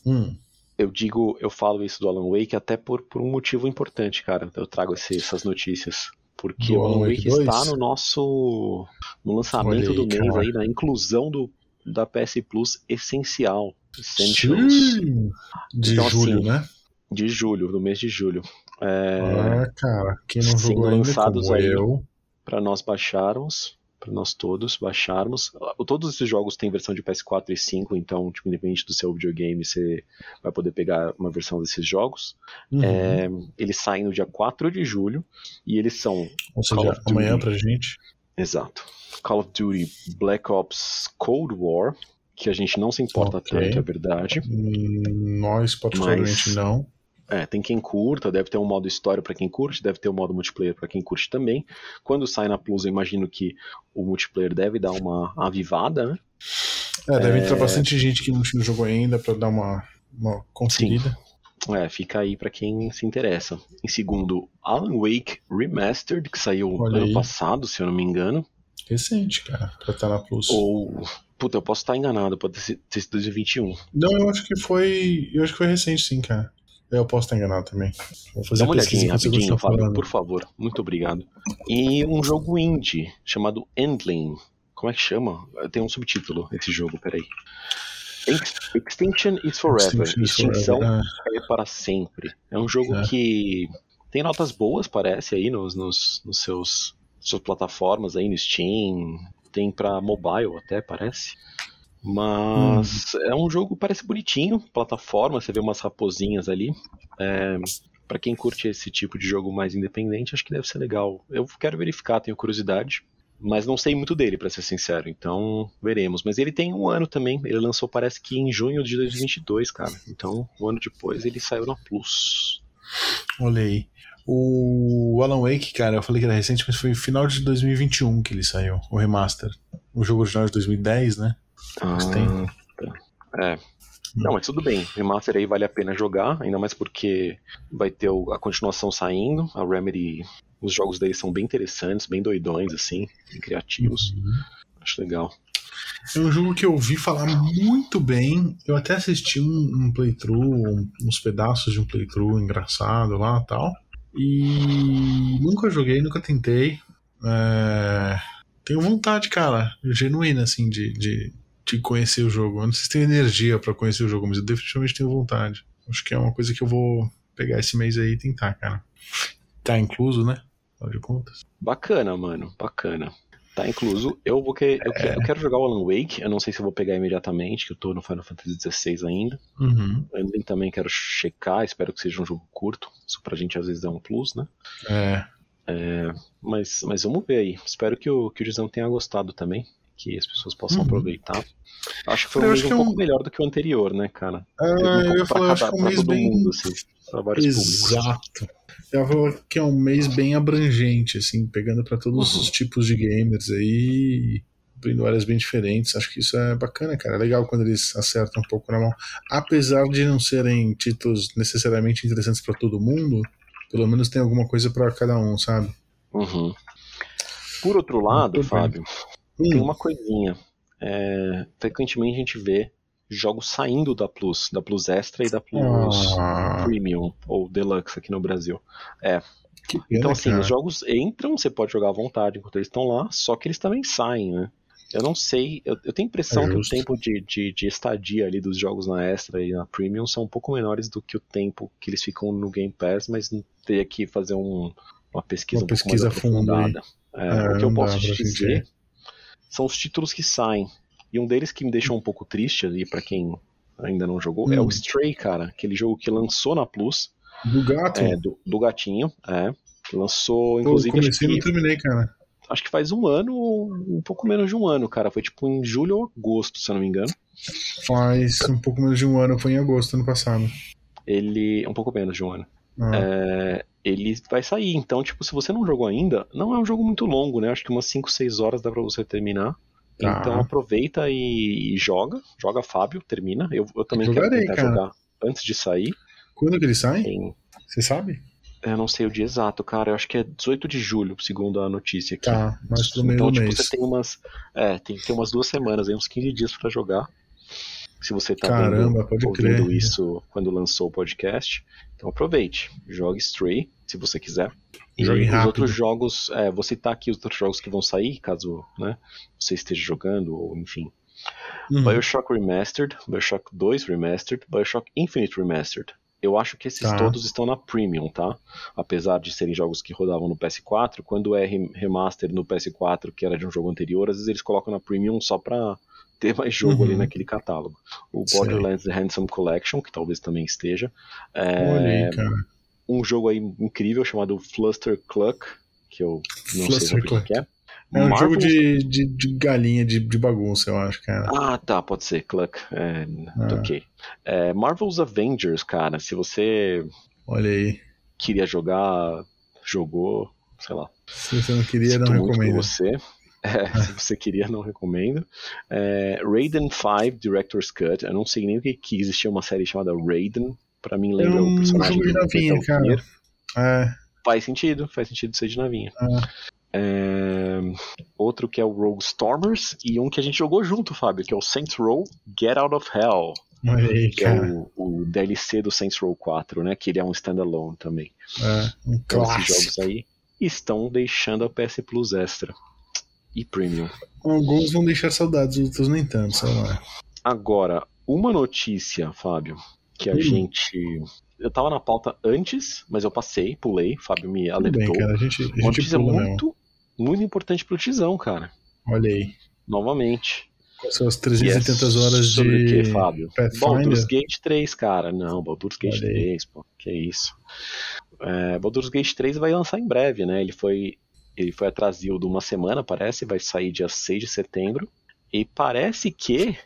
Hum, eu digo, eu falo isso do Alan Wake até por, por um motivo importante, cara. Eu trago esse- essas notícias. Porque Do o Alan Wake Wake 2? está no nosso. no lançamento aí, do mês cara. aí, na inclusão do, da PS Plus essencial. Essentials. sim, de Então, julho, assim, né? De julho, do mês de julho. É, Ah, cara, quem não sendo jogou ainda lançados como aí. eu. para nós baixarmos, para nós todos baixarmos. Todos esses jogos têm versão de PS4 e 5, então, tipo, independente do seu videogame, você vai poder pegar uma versão desses jogos. Uhum. É, eles saem no dia 4 de julho e eles são, Ou seja, amanhã pra gente. exato, Call of Duty Black Ops Cold War, que a gente não se importa Ok. tanto, é verdade. Hum, Nós, particularmente, Mas- não. É, tem quem curta, deve ter um modo história para quem curte, deve ter um modo multiplayer para quem curte também. Quando sai na Plus, eu imagino que o multiplayer deve dar uma avivada, né? É, deve entrar bastante gente que não tinha jogo ainda para dar uma, uma conferida. É, fica aí para quem se interessa. Em segundo, Alan Wake Remastered, que saiu Olha ano aí. passado, se eu não me engano. Recente, cara, pra estar na Plus. Ou. Puta, eu posso estar enganado, pode ter sido 2021. Não, eu acho que foi. Eu acho que foi recente, sim, cara. Eu posso estar enganado também. Vou fazer Dá uma olhadinha rapidinho, Fábio, falando. por favor. Muito obrigado. E um jogo indie chamado Endling. Como é que chama? Tem um subtítulo esse jogo, peraí. Ex- Extinction is Forever. Extinction is Extinção Forever, é para sempre. É um jogo É. que tem notas boas, parece, aí nos, nos, nos seus suas plataformas aí no Steam. Tem pra mobile até, parece. Mas é um jogo parece bonitinho, plataforma, você vê umas raposinhas ali. É, para quem curte esse tipo de jogo mais independente, acho que deve ser legal. Eu quero verificar, tenho curiosidade. Mas não sei muito dele, pra ser sincero. Então, veremos. Mas ele tem um ano também. Ele lançou, parece que em junho de 2022, cara. Então, um ano depois, ele saiu na Plus. Olha aí. O Alan Wake, cara, eu falei que era recente, mas foi final de 2021 que ele saiu, o remaster. O jogo original é de 2010, né? Ah, tempo. É. Não, mas tudo bem. Remaster aí vale a pena jogar, ainda mais porque vai ter a continuação saindo. A Remedy, os jogos deles são bem interessantes, bem doidões, assim, bem criativos. Acho legal. É um jogo que eu ouvi falar muito bem. Eu até assisti um, um playthrough, um- uns pedaços de um playthrough engraçado lá e tal. E nunca joguei, nunca tentei. É, Tenho vontade, cara, genuína, assim, de, de, de conhecer o jogo. Eu não sei se tenho energia pra conhecer o jogo, mas eu definitivamente tenho vontade. Acho que é uma coisa que eu vou pegar esse mês aí e tentar, cara. Tá incluso, né? Afinal de contas. Bacana, mano, bacana. Tá incluso. Eu vou que, eu, que- eu quero jogar o Alan Wake. Eu não sei se eu vou pegar imediatamente, que eu tô no Final Fantasy XVI ainda. Uhum. Eu também quero checar, espero que seja um jogo curto. Isso pra gente às vezes é um plus, né? É. Mas, mas vamos ver aí. Espero que o, que o Dizão tenha gostado também. Que as pessoas possam Uhum. aproveitar. Acho que foi um Eu mês acho um é pouco um- melhor do que o anterior, né, cara? Teve um eu ia falar, acho que é um mês bem. mundo, assim. Exato. Eu vou que é um mês bem abrangente, assim, pegando pra todos Uhum. os tipos de gamers aí, abrindo áreas bem diferentes. Acho que isso é bacana, cara. É legal quando eles acertam um pouco na mão. Apesar de não serem títulos necessariamente interessantes pra todo mundo, pelo menos tem alguma coisa pra cada um, sabe? Uhum. Por outro lado, Muito Fábio, tem Hum, uma coisinha. É, frequentemente a gente vê jogos saindo da Plus, da Plus Extra e da Plus Ah. Premium, ou Deluxe aqui no Brasil. que pena, Então, assim, cara. os jogos entram, você pode jogar à vontade enquanto eles estão lá, só que eles também saem, né? Eu não sei, eu, eu tenho a impressão É que o tempo de, de, de estadia ali dos jogos na Extra e na Premium são um pouco menores do que o tempo que eles ficam no Game Pass, mas teria que fazer um- uma pesquisa Uma um pouco pesquisa mais aí. aprofundada. É, É, o que eu posso te dizer. São os títulos que saem. E um deles que me deixou um pouco triste ali, pra quem ainda não jogou, é Hum. o Stray, cara. Aquele jogo que lançou na Plus, Do gato? é, do, do gatinho, é. Lançou, Pô, inclusive, acho comecei e não que, terminei, cara. acho que faz um ano, um pouco menos de um ano, cara. Foi tipo em julho ou agosto, se eu não me engano. Faz um pouco menos de um ano, foi em agosto ano passado. Ele. Um pouco menos de um ano. Ah, É, ele vai sair. Então, tipo, se você não jogou ainda, não é um jogo muito longo, né? Acho que umas 5, 6 horas dá pra você terminar. Tá. Então aproveita e, e joga. Joga Fábio, termina. Eu, eu também Jogarei, quero tentar cara. jogar antes de sair. Quando que ele sai? Tem- Você sabe? eu não sei o dia exato, cara. Eu acho que é 18 de julho, segundo a notícia aqui. Tá, mas pro meio então, do tipo, mês. você tem umas. É, tem que ter umas duas semanas, aí, uns 15 dias pra jogar. Se você tá Caramba, vendo, ouvindo crer. isso quando lançou o podcast. Então aproveite. Jogue Stray, se você quiser. E Jogue os rápido. outros jogos, é, vou citar aqui os outros jogos que vão sair, caso né, você esteja jogando, ou enfim. Uhum. Bioshock Remastered, Bioshock 2 Remastered, Bioshock Infinite Remastered. Eu acho que esses Tá. todos estão na Premium, tá? Apesar de serem jogos que rodavam no PS4, quando é rem- remaster no PS4, que era de um jogo anterior, às vezes eles colocam na Premium só pra ter mais jogo Uhum. ali naquele catálogo. O. Borderlands The Handsome Collection, que talvez também esteja. É, Olha aí, cara. um jogo aí incrível chamado Fluster Cluck, que eu não Fluster sei o que é. É um jogo de, de, de galinha, de, de bagunça, eu acho, cara. Ah, tá, pode ser, Cluck. É, Ah. ok. É, Marvel's Avengers, cara, se você Olha aí. Queria jogar, jogou, sei lá. Se você não queria, Sinto não recomendo. você. É, se você queria, não recomendo. É, Raiden 5 Director's Cut. Eu não sei nem o que, que existia uma série chamada Raiden. Pra mim lembra Eu o personagem joguei do navinha, cara. É, Faz sentido, faz sentido ser de navinha. Ah. É, outro que é o Rogue Stormers e um que a gente jogou junto, Fábio, que é o Saints Row Get Out of Hell, aí, que é cara. o, o DLC do Saints Row 4, né? Que ele é um standalone também. É, um Então esses jogos aí estão deixando a PS Plus Extra e Premium. Alguns vão deixar saudades, outros nem tanto, sei lá. Agora, uma notícia, Fábio, que a Hum. gente. Eu tava na pauta antes, mas eu passei, pulei, Fábio me Tudo bem, alertou. cara. A gente, a Uma gente notícia pula muito, muito importante pro Tizão, cara. Olha aí. Novamente. Com suas E 300 é e tantas horas sobre o de que, Fábio? Baldur's Gate 3, cara. Não, Baldur's Gate Olha aí. 3, pô. Que isso. É, Baldur's Gate 3 vai lançar em breve, né? Ele foi, ele foi atrasado uma semana, parece. Vai sair dia 6 de setembro. E parece que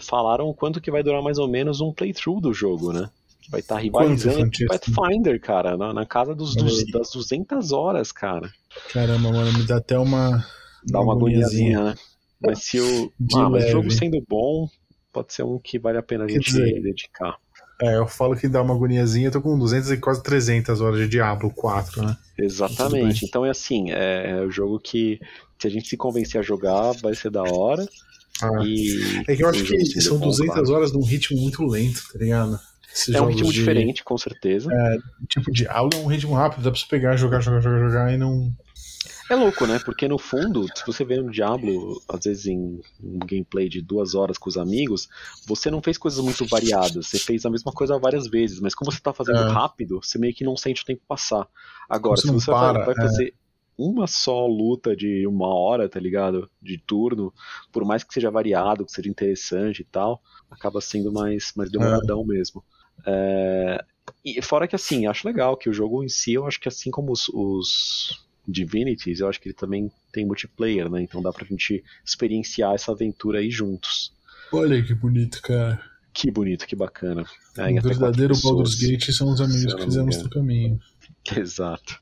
falaram quanto que vai durar mais ou menos um playthrough do jogo, né? Que vai estar rivalizando com? Pathfinder, cara. Na, na casa dos, dos- das 200 horas, cara. Caramba, mano, me dá até uma. Dá uma agoniazinha, né? Mas se o, ah, mas o jogo sendo bom, pode ser um que vale a pena a gente dizer, dedicar. É, eu falo que dá uma agoniazinha, eu tô com 200 e quase 300 horas de Diablo 4, né? Exatamente. Então é assim, é, é o jogo que se a gente se convencer a jogar, vai ser da hora. Ah, E é que eu um acho que são bom, 200 claro. horas num ritmo muito lento, tá ligado? Esses É um ritmo de- diferente, com certeza. Tipo, Diablo é um ritmo rápido, dá pra você pegar, jogar, jogar, jogar, jogar e não. É louco, né? Porque no fundo, se você vê no Diablo, às vezes em um gameplay de duas horas com os amigos, você não fez coisas muito variadas. Você fez a mesma coisa várias vezes, mas como você tá fazendo É. rápido, você meio que não sente o tempo passar. Agora, se você vai- para, vai é. fazer uma só luta de uma hora, tá ligado? De turno, por mais que seja variado, que seja interessante e tal, acaba sendo mais, mais demoradão mesmo. É, E fora que assim, acho legal que o jogo em si, eu acho que assim como os, os Divinities, eu acho que ele também tem multiplayer, né? Então dá pra gente experienciar essa aventura aí juntos. Olha que bonito, cara. Que bonito, que bacana. É, o verdadeiro Baldur's. Gate são os amigos que fizemos no caminho. Exato.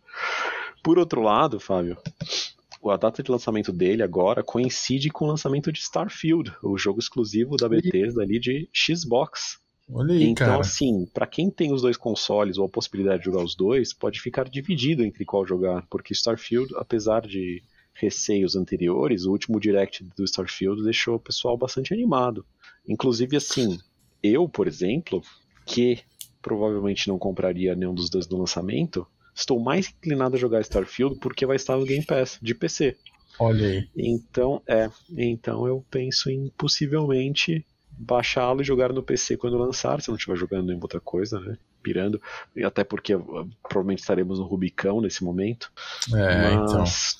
Por outro lado, Fábio, a data de lançamento dele agora coincide com o lançamento de Starfield, o jogo exclusivo da Bethesda ali de Xbox. Olha aí, Então, cara. assim, pra quem tem os dois consoles ou a possibilidade de jogar os dois, pode ficar dividido entre qual jogar, porque Starfield, apesar de receios anteriores, o último direct do Starfield deixou o pessoal bastante animado. Inclusive, assim, eu, por exemplo, que provavelmente não compraria nenhum dos dois no lançamento, estou mais inclinado a jogar Starfield porque vai estar no Game Pass de PC. Olha aí. Então, é, então eu penso em possivelmente baixá-lo e jogar no PC quando lançar, se não estiver jogando nenhuma outra coisa, né? Pirando, e até porque uh, provavelmente estaremos no Rubicão nesse momento. É, então. mas,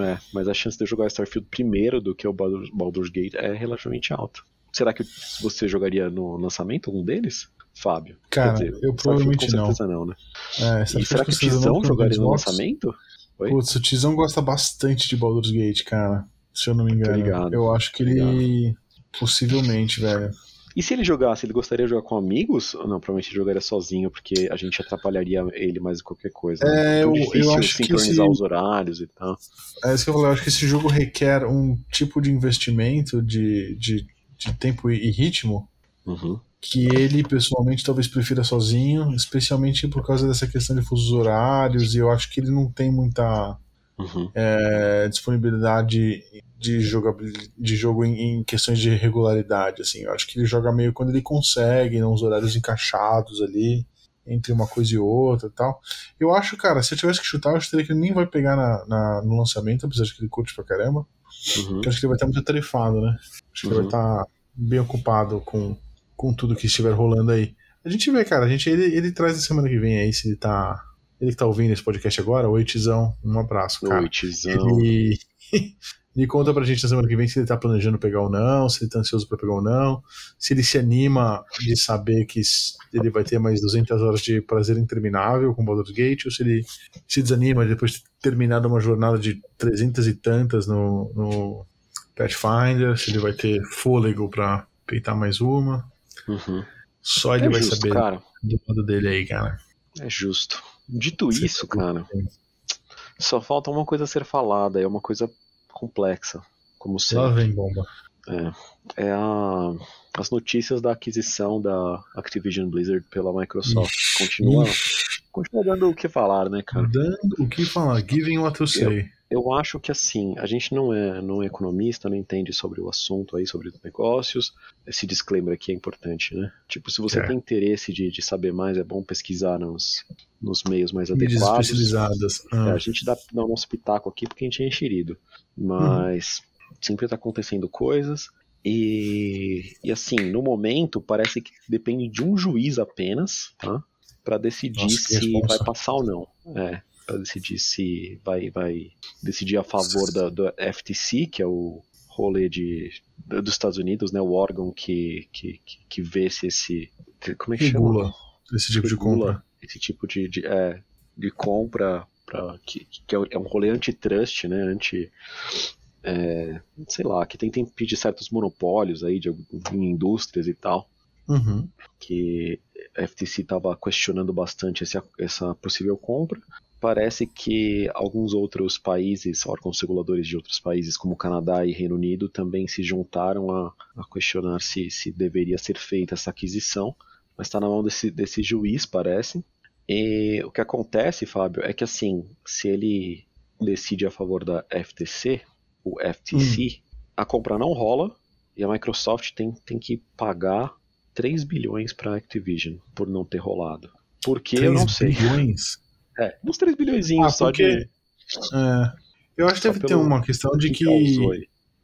é, mas a chance de eu jogar Starfield primeiro do que o Baldur- Baldur's Gate é relativamente alta. Será que você jogaria no lançamento algum deles, Fábio? Cara, eu Starfield provavelmente com não. certeza não, né? É, E será que o Tizão jogaria no lançamento? Oi? Putz, o Tizão gosta bastante de Baldur's Gate, cara. Se eu não me engano. ligado, eu acho que ele. Possivelmente, velho. E se ele jogasse, ele gostaria de jogar com amigos? Ou não, provavelmente ele jogaria sozinho, porque a gente atrapalharia ele mais do que qualquer coisa. né? É, Muito eu- eu acho que sincronizar esse- os horários e tal. É isso que eu falei, eu acho que esse jogo requer um tipo de investimento de, de, de tempo e, e ritmo Uhum. que ele pessoalmente talvez prefira sozinho, especialmente por causa dessa questão de fusos horários, e eu acho que ele não tem muita Uhum. é, disponibilidade de, jogabil- de jogo em, em questões de regularidade. Assim. Eu acho que ele joga meio quando ele consegue, nos horários encaixados ali, entre uma coisa e outra e tal. Eu acho, cara, se eu tivesse que chutar, eu chutaria que ele nem vai pegar na, na- no lançamento, apesar de que ele curte pra caramba. Uhum. Eu acho que ele vai estar muito atarefado, né? Acho que ele vai Uhum. estar bem ocupado com, com tudo que estiver rolando aí. A gente vê, cara, a gente, ele, ele traz na semana que vem aí, se ele tá. Ele que tá ouvindo esse podcast agora, oi Tizão, um abraço, cara. Oi, tizão. Ele, ele conta pra gente na semana que vem se ele tá planejando pegar ou não, se ele tá ansioso pra pegar ou não, se ele se anima de saber que ele vai ter mais 200 horas de prazer interminável com Baldur's Gate, ou se ele se desanima depois de ter terminado uma jornada de 300 e tantas no, no Pathfinder, se ele vai ter fôlego pra peitar mais uma. Uhum. Só ele É vai justo, saber cara. do lado dele aí, cara. É justo. Dito isso, cara, só falta uma coisa a ser falada, é uma coisa complexa, como sempre. Lá vem bomba. É, é a, as notícias da aquisição da Activision Blizzard pela Microsoft. Ixi, Continua, ixi. Continua dando o que falar, né, cara? Dando o que falar, giving what to say. Eu acho que assim, a gente não é, não é economista, não entende sobre o assunto aí, sobre os negócios. Esse disclaimer aqui é importante, né? Tipo, se você É. tem interesse de, de saber mais, é bom pesquisar nos, nos meios mais Mídias adequados. especializadas. É, Ah, a gente dá, dá o nosso pitaco aqui porque a gente é enxerido. Mas sempre tá acontecendo coisas. E, e assim, no momento, parece que depende de um juiz apenas, tá? Pra decidir Nossa, se responsa. vai passar ou não. É, pra decidir se vai, vai decidir a favor da, do FTC, que é o rolê de, dos Estados Unidos, né? O órgão que, que, que, vê se esse. Como é que chama? regula esse tipo de regula compra. esse tipo de, de, é, de compra pra, que, que é é um rolê antitrust, né? Anti. é, sei lá, que tenta impedir certos monopólios aí de, em indústrias e tal. Uhum. Que a FTC estava questionando bastante esse, essa possível compra. Parece que alguns outros países, órgãos reguladores de outros países, como Canadá e Reino Unido, também se juntaram a, a questionar se, se deveria ser feita essa aquisição. Mas está na mão desse, desse juiz, parece. E o que acontece, Fábio, é que assim, se ele decide a favor da FTC, o FTC, a compra não rola e a Microsoft tem, tem que pagar 3 bilhões para a Activision por não ter rolado. Por que eu não sei. bilhões? É, uns 3 bilhões Ah, só porque de. É, eu acho que deve ter uma questão de que.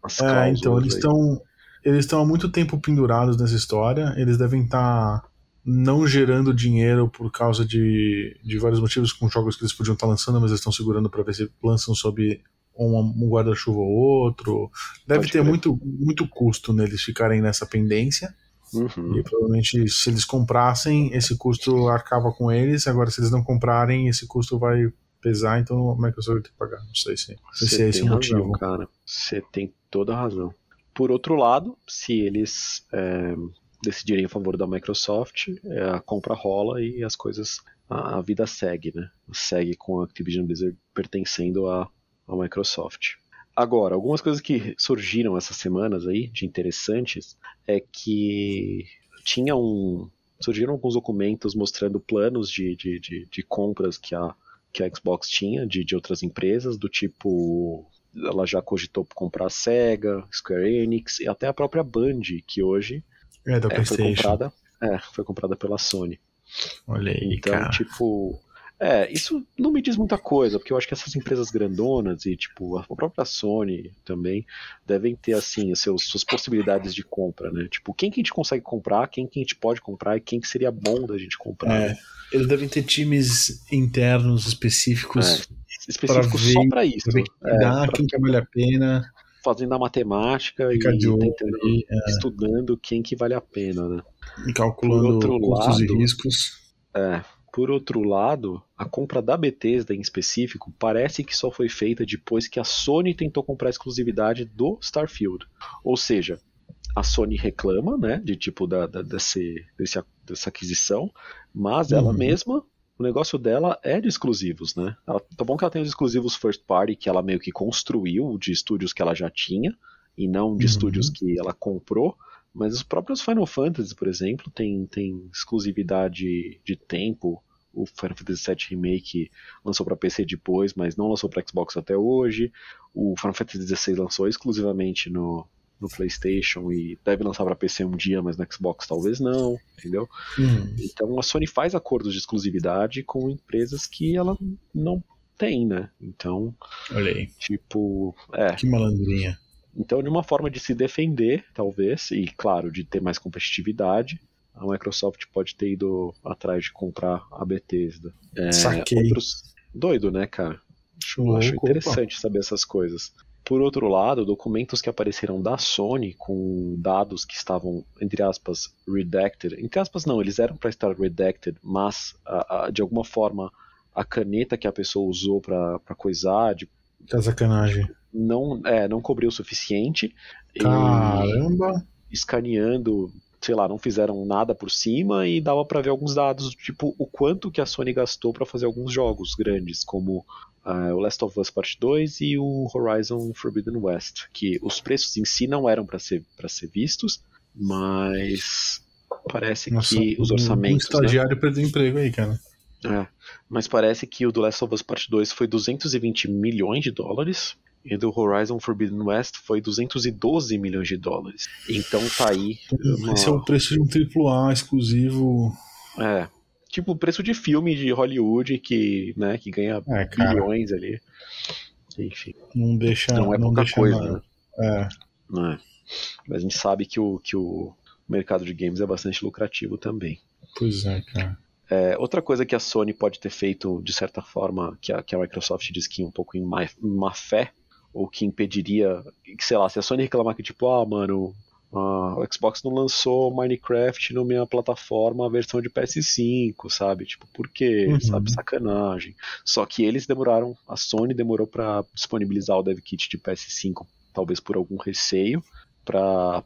As É, então, eles estão. Eles estão há muito tempo pendurados nessa história. Eles devem estar não gerando dinheiro por causa de, de vários motivos com jogos que eles podiam estar lançando, mas eles estão segurando para ver se lançam sob um, um guarda-chuva ou outro. Deve Pode ter crer. muito, muito custo neles ficarem nessa pendência. Uhum. E provavelmente, se eles comprassem, esse custo arcava com eles. Agora, se eles não comprarem, esse custo vai pesar, então a Microsoft vai ter que pagar. Não sei se, se é esse o razão, motivo. cara. Você tem toda a razão. Por outro lado, se eles é, decidirem a favor da Microsoft, é, a compra rola e as coisas. A, a vida segue, né? Segue com a Activision Blizzard pertencendo à, à Microsoft. Agora, algumas coisas que surgiram essas semanas aí, de interessantes, é que tinha um. Surgiram alguns documentos mostrando planos de, de, de, de compras que a, que a Xbox tinha de, de outras empresas, do tipo. Ela já cogitou comprar a Sega, Square Enix e até a própria Band, que hoje É, é, foi comprada. É, foi comprada pela Sony. Olha aí, Então, cara. tipo. É, isso não me diz muita coisa, porque eu acho que essas empresas grandonas e, tipo, a própria Sony também devem ter, assim, as seus, suas possibilidades de compra, né? Tipo, quem que a gente consegue comprar, quem que a gente pode comprar e quem que seria bom da gente comprar. É, eles devem ter times internos específicos Específico ver- só pra isso. pra ver quem É, pra- quem que vale a pena, fazendo a matemática e tentando, aí, é, estudando quem que vale a pena, né? e calculando outro custos lado- e riscos. É. Por outro lado, a compra da Bethesda em específico parece que só foi feita depois que a Sony tentou comprar a exclusividade do Starfield. Ou seja, a Sony reclama, né, de tipo da, da- desse, desse- dessa aquisição, mas ela Uhum. mesma, o negócio dela é de exclusivos, né? Ela, tá bom que ela tem os exclusivos first party que ela meio que construiu de estúdios que ela já tinha e não de Uhum. estúdios que ela comprou. Mas os próprios Final Fantasy, por exemplo, tem, tem exclusividade de tempo. O Final Fantasy VII Remake lançou para PC depois, mas não lançou para Xbox até hoje. O Final Fantasy XVI lançou exclusivamente no, no PlayStation e deve lançar para PC um dia, mas no Xbox talvez não, entendeu? Hum, Então a Sony faz acordos de exclusividade com empresas que ela não tem, né? Então, olha aí, tipo, é, que malandrinha. Então, de uma forma de se defender, talvez, e claro, de ter mais competitividade, a Microsoft pode ter ido atrás de comprar a Bethesda. É, Saquei. outros- Doido, né, cara? Acho, acho interessante saber essas coisas. Por outro lado, documentos que apareceram da Sony com dados que estavam, entre aspas, redacted. Entre aspas, não, eles eram para estar redacted, mas a- a- de alguma forma a caneta que a pessoa usou para coisar de- Tá sacanagem. Não, é, não cobriu o suficiente. E Caramba. escaneando sei lá, não fizeram nada por cima e dava para ver alguns dados, tipo o quanto que a Sony gastou para fazer alguns jogos grandes, como uh, o Last of Us Part 2 e o Horizon Forbidden West, que os preços em si não eram para ser, pra ser vistos, mas parece Nossa, que os orçamentos. Um estagiário né? perdeu emprego aí, cara. É, mas parece que o do Last of Us Part 2 foi 220 milhões de dólares e do Horizon Forbidden West foi 212 milhões de dólares. Então tá aí. Uma... Esse é o preço de um AAA exclusivo. É. Tipo o preço de filme de Hollywood que, né, que ganha é, bilhões ali. Enfim. Não deixa. Não é não pouca coisa, nada. né? É. É. Mas a gente sabe que o, que o mercado de games é bastante lucrativo também. Pois é, cara. É, outra coisa que a Sony pode ter feito, de certa forma, que a, que a Microsoft diz que um pouco em má, em má fé, ou que impediria, que, sei lá, se a Sony reclamar que tipo, ah, mano, Uh, o Xbox não lançou Minecraft na minha plataforma a versão de PS5, sabe? Tipo, por quê? Uhum. Sabe? Sacanagem. Só que eles demoraram, a Sony demorou para disponibilizar o dev kit de PS5, talvez por algum receio, para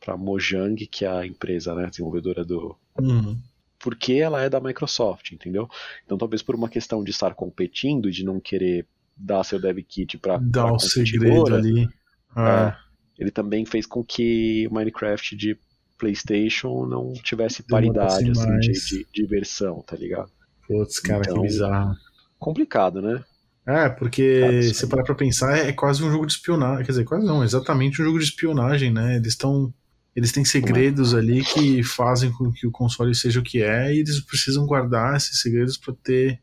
para Mojang, que é a empresa, né, desenvolvedora do. Uhum. Porque ela é da Microsoft, entendeu? Então talvez por uma questão de estar competindo e de não querer dar seu dev kit para dar o segredo ali. É, ele também fez com que o Minecraft de PlayStation não tivesse paridade assim, de, de, de, versão, tá ligado? Putz, cara, então, que bizarro. Complicado, né? É, porque se parar pra pensar, é quase um jogo de espionagem. Quer dizer, quase não, exatamente um jogo de espionagem, né? Eles estão eles têm segredos ali que fazem com que o console seja o que é e eles precisam guardar esses segredos para ter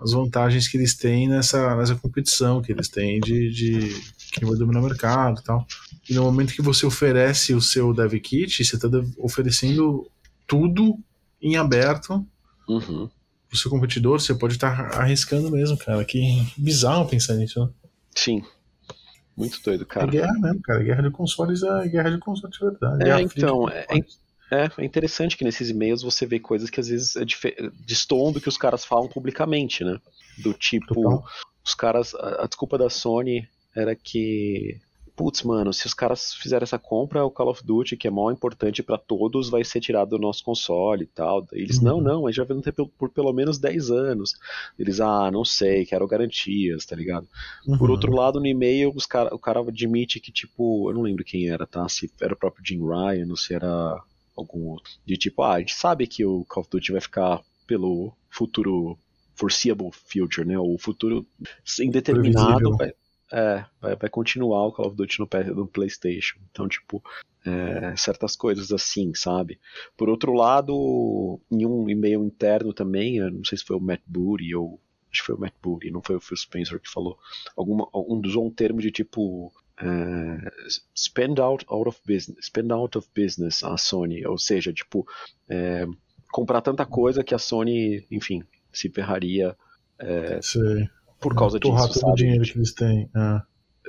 as vantagens que eles têm nessa, nessa competição que eles têm de, de quem vai dominar o mercado e tal. E no momento que você oferece o seu dev kit, você está oferecendo tudo em aberto uhum. pro seu competidor, você pode estar tá arriscando mesmo, cara. Que bizarro pensar nisso, né? Sim. Muito doido, cara. É guerra mesmo, cara. Guerra de consoles é guerra de consoles de verdade. É, então, é, é, é, interessante que nesses e-mails você vê coisas que às vezes é destoam do que os caras falam publicamente, né? Do tipo, Total. os caras. A, a desculpa da Sony era que putz, mano, se os caras fizerem essa compra, o Call of Duty, que é mó importante para todos, vai ser tirado do nosso console e tal. Eles, uhum. não, não, a gente já vai ter por, por, pelo menos 10 anos. Eles, ah, não sei, quero garantias, tá ligado? Uhum. Por outro lado, no e-mail, os cara, o cara admite que, tipo, eu não lembro quem era, tá? Se era o próprio Jim Ryan, ou se era algum outro. De tipo, ah, a gente sabe que o Call of Duty vai ficar pelo futuro foreseeable future, né? O futuro indeterminado vai, é, vai, vai continuar o Call of Duty no, no PlayStation. Então, tipo, é, certas coisas assim, sabe? Por outro lado, em um e-mail interno também, não sei se foi o Matt Booty ou. Acho que foi o Matt Booty, não foi o Phil Spencer que falou. Alguma, um, usou um termo de tipo. É, spend out, out of business spend out of business a Sony ou seja tipo é, comprar tanta coisa que a Sony enfim se ferraria é, por causa disso, sabe? dinheiro que eles têm. É.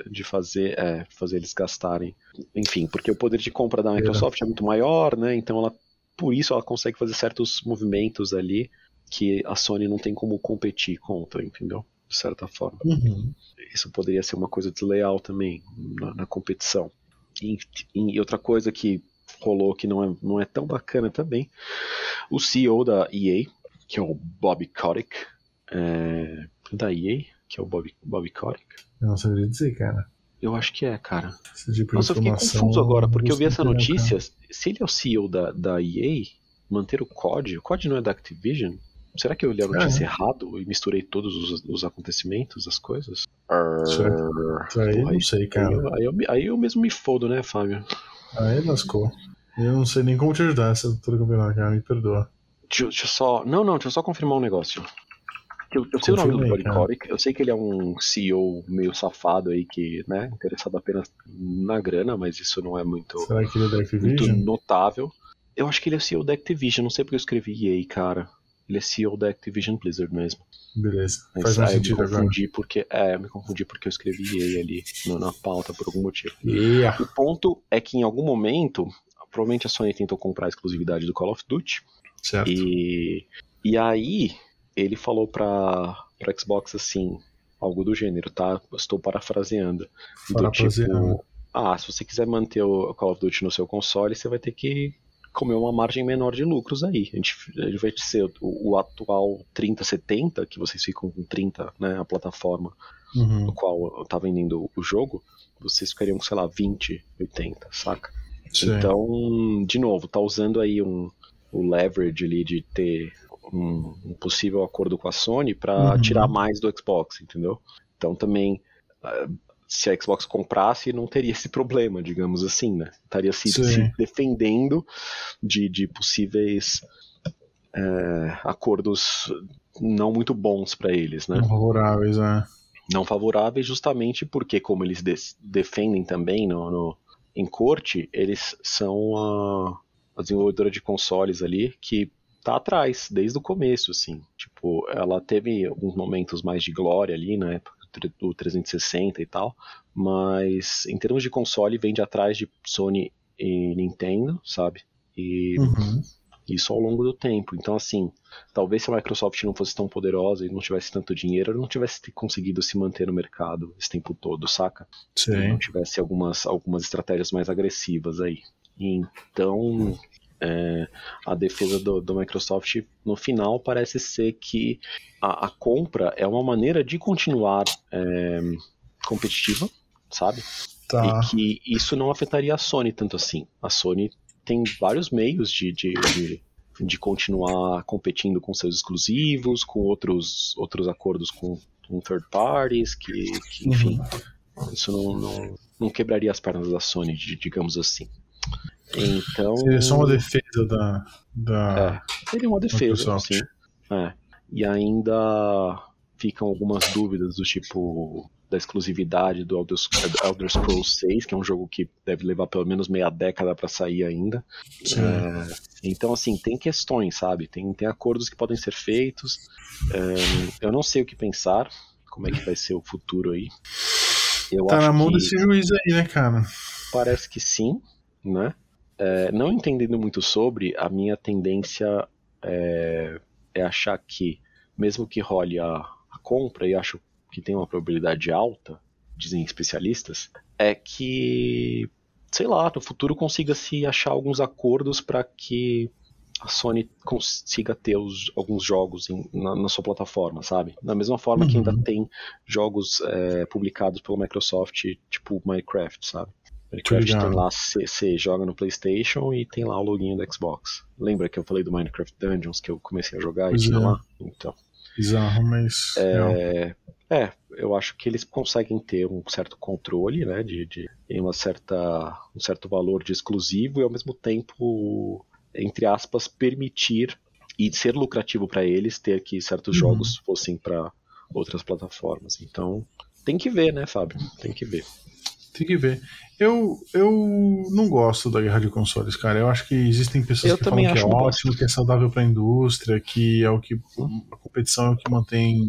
De fazer, é, fazer eles gastarem. Enfim, porque o poder de compra da Microsoft é, é muito maior, né? Então ela, por isso ela consegue fazer certos movimentos ali que a Sony não tem como competir contra, entendeu? De certa forma. Uhum. Isso poderia ser uma coisa desleal também na, na competição. E, e, outra coisa que rolou que não é, não é tão bacana também, o CEO da EA, que é o Bobby Kotick, é, da EA, que é o Bobby, Bobby Kotick. Eu não sabia dizer, cara. Eu acho que é, cara. Tipo Nossa, eu fiquei confuso agora, porque eu vi essa notícia. Se ele é o CEO da, da EA, manter o COD, o COD não é da Activision? Será que eu li a notícia é. errado e misturei todos os, os acontecimentos, as coisas? Isso aí, Pô, aí não sei, cara. Aí eu, aí, eu, aí eu, mesmo me fodo, né, Fábio? Aí lascou. Eu não sei nem como te ajudar essa altura campeonato, cara, me perdoa. Deixa, deixa eu só. Não, não, deixa eu só confirmar um negócio. Eu, eu sei o nome do Body Kotick, eu sei que ele é um CEO meio safado aí, que, né, interessado apenas na grana, mas isso não é muito, Será que ele é muito notável. Eu acho que ele é CEO da Activision, não sei porque eu escrevi EA, cara. Ele é CEO da Activision Blizzard mesmo. Beleza. Mas, Faz mais sentido eu me confundi agora. porque É, eu me confundi porque eu escrevi EA ali no, na pauta por algum motivo. Yeah. O ponto é que em algum momento, provavelmente a Sony tentou comprar a exclusividade do Call of Duty. Certo. E, e aí ele falou para Xbox assim, algo do gênero, tá? Estou parafraseando. Do tipo, ah, se você quiser manter o Call of Duty no seu console, você vai ter que comer uma margem menor de lucros aí. A gente, ele vai ser o, o atual 3070, que vocês ficam com 30, né, a plataforma Uhum. no qual tá vendendo o jogo, vocês ficariam com, sei lá, 20, 80, saca? Sim. Então, de novo, tá usando aí um, o leverage ali de ter um, um possível acordo com a Sony para Uhum. tirar mais do Xbox, entendeu? Então também, ah, se a Xbox comprasse, não teria esse problema, digamos assim, né? Estaria se, se defendendo de, de possíveis é, acordos não muito bons para eles, né? Favoráveis, é. não favoráveis justamente porque, como eles des- defendem também no, no- em corte, eles são a, a desenvolvedora de consoles ali que tá atrás desde o começo, assim. Tipo, ela teve alguns momentos mais de glória ali na época do tre- do 360 e tal, mas em termos de console vem de atrás de Sony e Nintendo, sabe? E Uhum. isso ao longo do tempo. Então, assim, talvez se a Microsoft não fosse tão poderosa e não tivesse tanto dinheiro, ela não tivesse conseguido se manter no mercado esse tempo todo, saca? Sim. não tivesse algumas, algumas estratégias mais agressivas aí. Então, é, a defesa do, do Microsoft, no final, parece ser que a, a compra é uma maneira de continuar é, competitiva, sabe? Tá. E que isso não afetaria a Sony tanto assim. A Sony tem vários meios de, de, de, de continuar competindo com seus exclusivos, com outros, outros acordos com, com third parties, que, que, enfim, isso não, não, não quebraria as pernas da Sony, di- digamos assim. Então. Seria só uma defesa da. da... É, seria uma defesa, Microsoft. sim. É. E ainda ficam algumas dúvidas do tipo da exclusividade do Elder, Elder Scrolls 6, que é um jogo que deve levar pelo menos meia década para sair ainda. É, então, assim, tem questões, sabe? Tem, tem acordos que podem ser feitos. É, eu não sei o que pensar, como é que vai ser o futuro aí. Eu Tá acho na mão que desse juiz aí, né, cara? parece que sim, né? É, não entendendo muito sobre, a minha tendência é, é achar que, mesmo que role a, a compra, e acho que tem uma probabilidade alta, dizem especialistas, é que, sei lá, no futuro consiga se achar alguns acordos para que a Sony consiga ter os, alguns jogos em- na, na sua plataforma, sabe? Da mesma forma que ainda Uhum. tem jogos é, publicados pela Microsoft, tipo Minecraft, sabe? Minecraft tem lá, você joga no PlayStation e tem lá o login do Xbox. Lembra que eu falei do Minecraft Dungeons que eu comecei a jogar e Pois tinha é. lá? Então, Bizarro, mas. é, é, eu acho que eles conseguem ter um certo controle, né, de, de uma certa, um certo valor de exclusivo e ao mesmo tempo, entre aspas, permitir e ser lucrativo para eles ter que certos Uhum. jogos fossem para outras plataformas. Então, tem que ver, né, Fábio? Tem que ver. Tem que ver. Eu, eu não gosto da guerra de consoles, cara. Eu acho que existem pessoas Eu que falam que é ótimo, que é saudável pra indústria, que é o que. A competição é o que mantém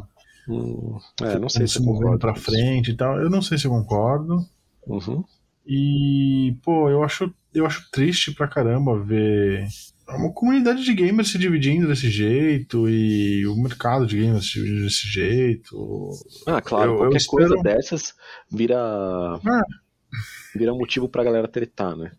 Hum, é, não sei se movendo isso. frente e tal. Eu não sei se eu concordo. Uhum. E, pô, eu acho, eu acho triste pra caramba ver uma comunidade de gamers se dividindo desse jeito e o mercado de gamers se dividindo desse jeito. Ah, claro, Eu- eu qualquer espero- coisa dessas vira Ah. vira motivo pra galera tretar, né?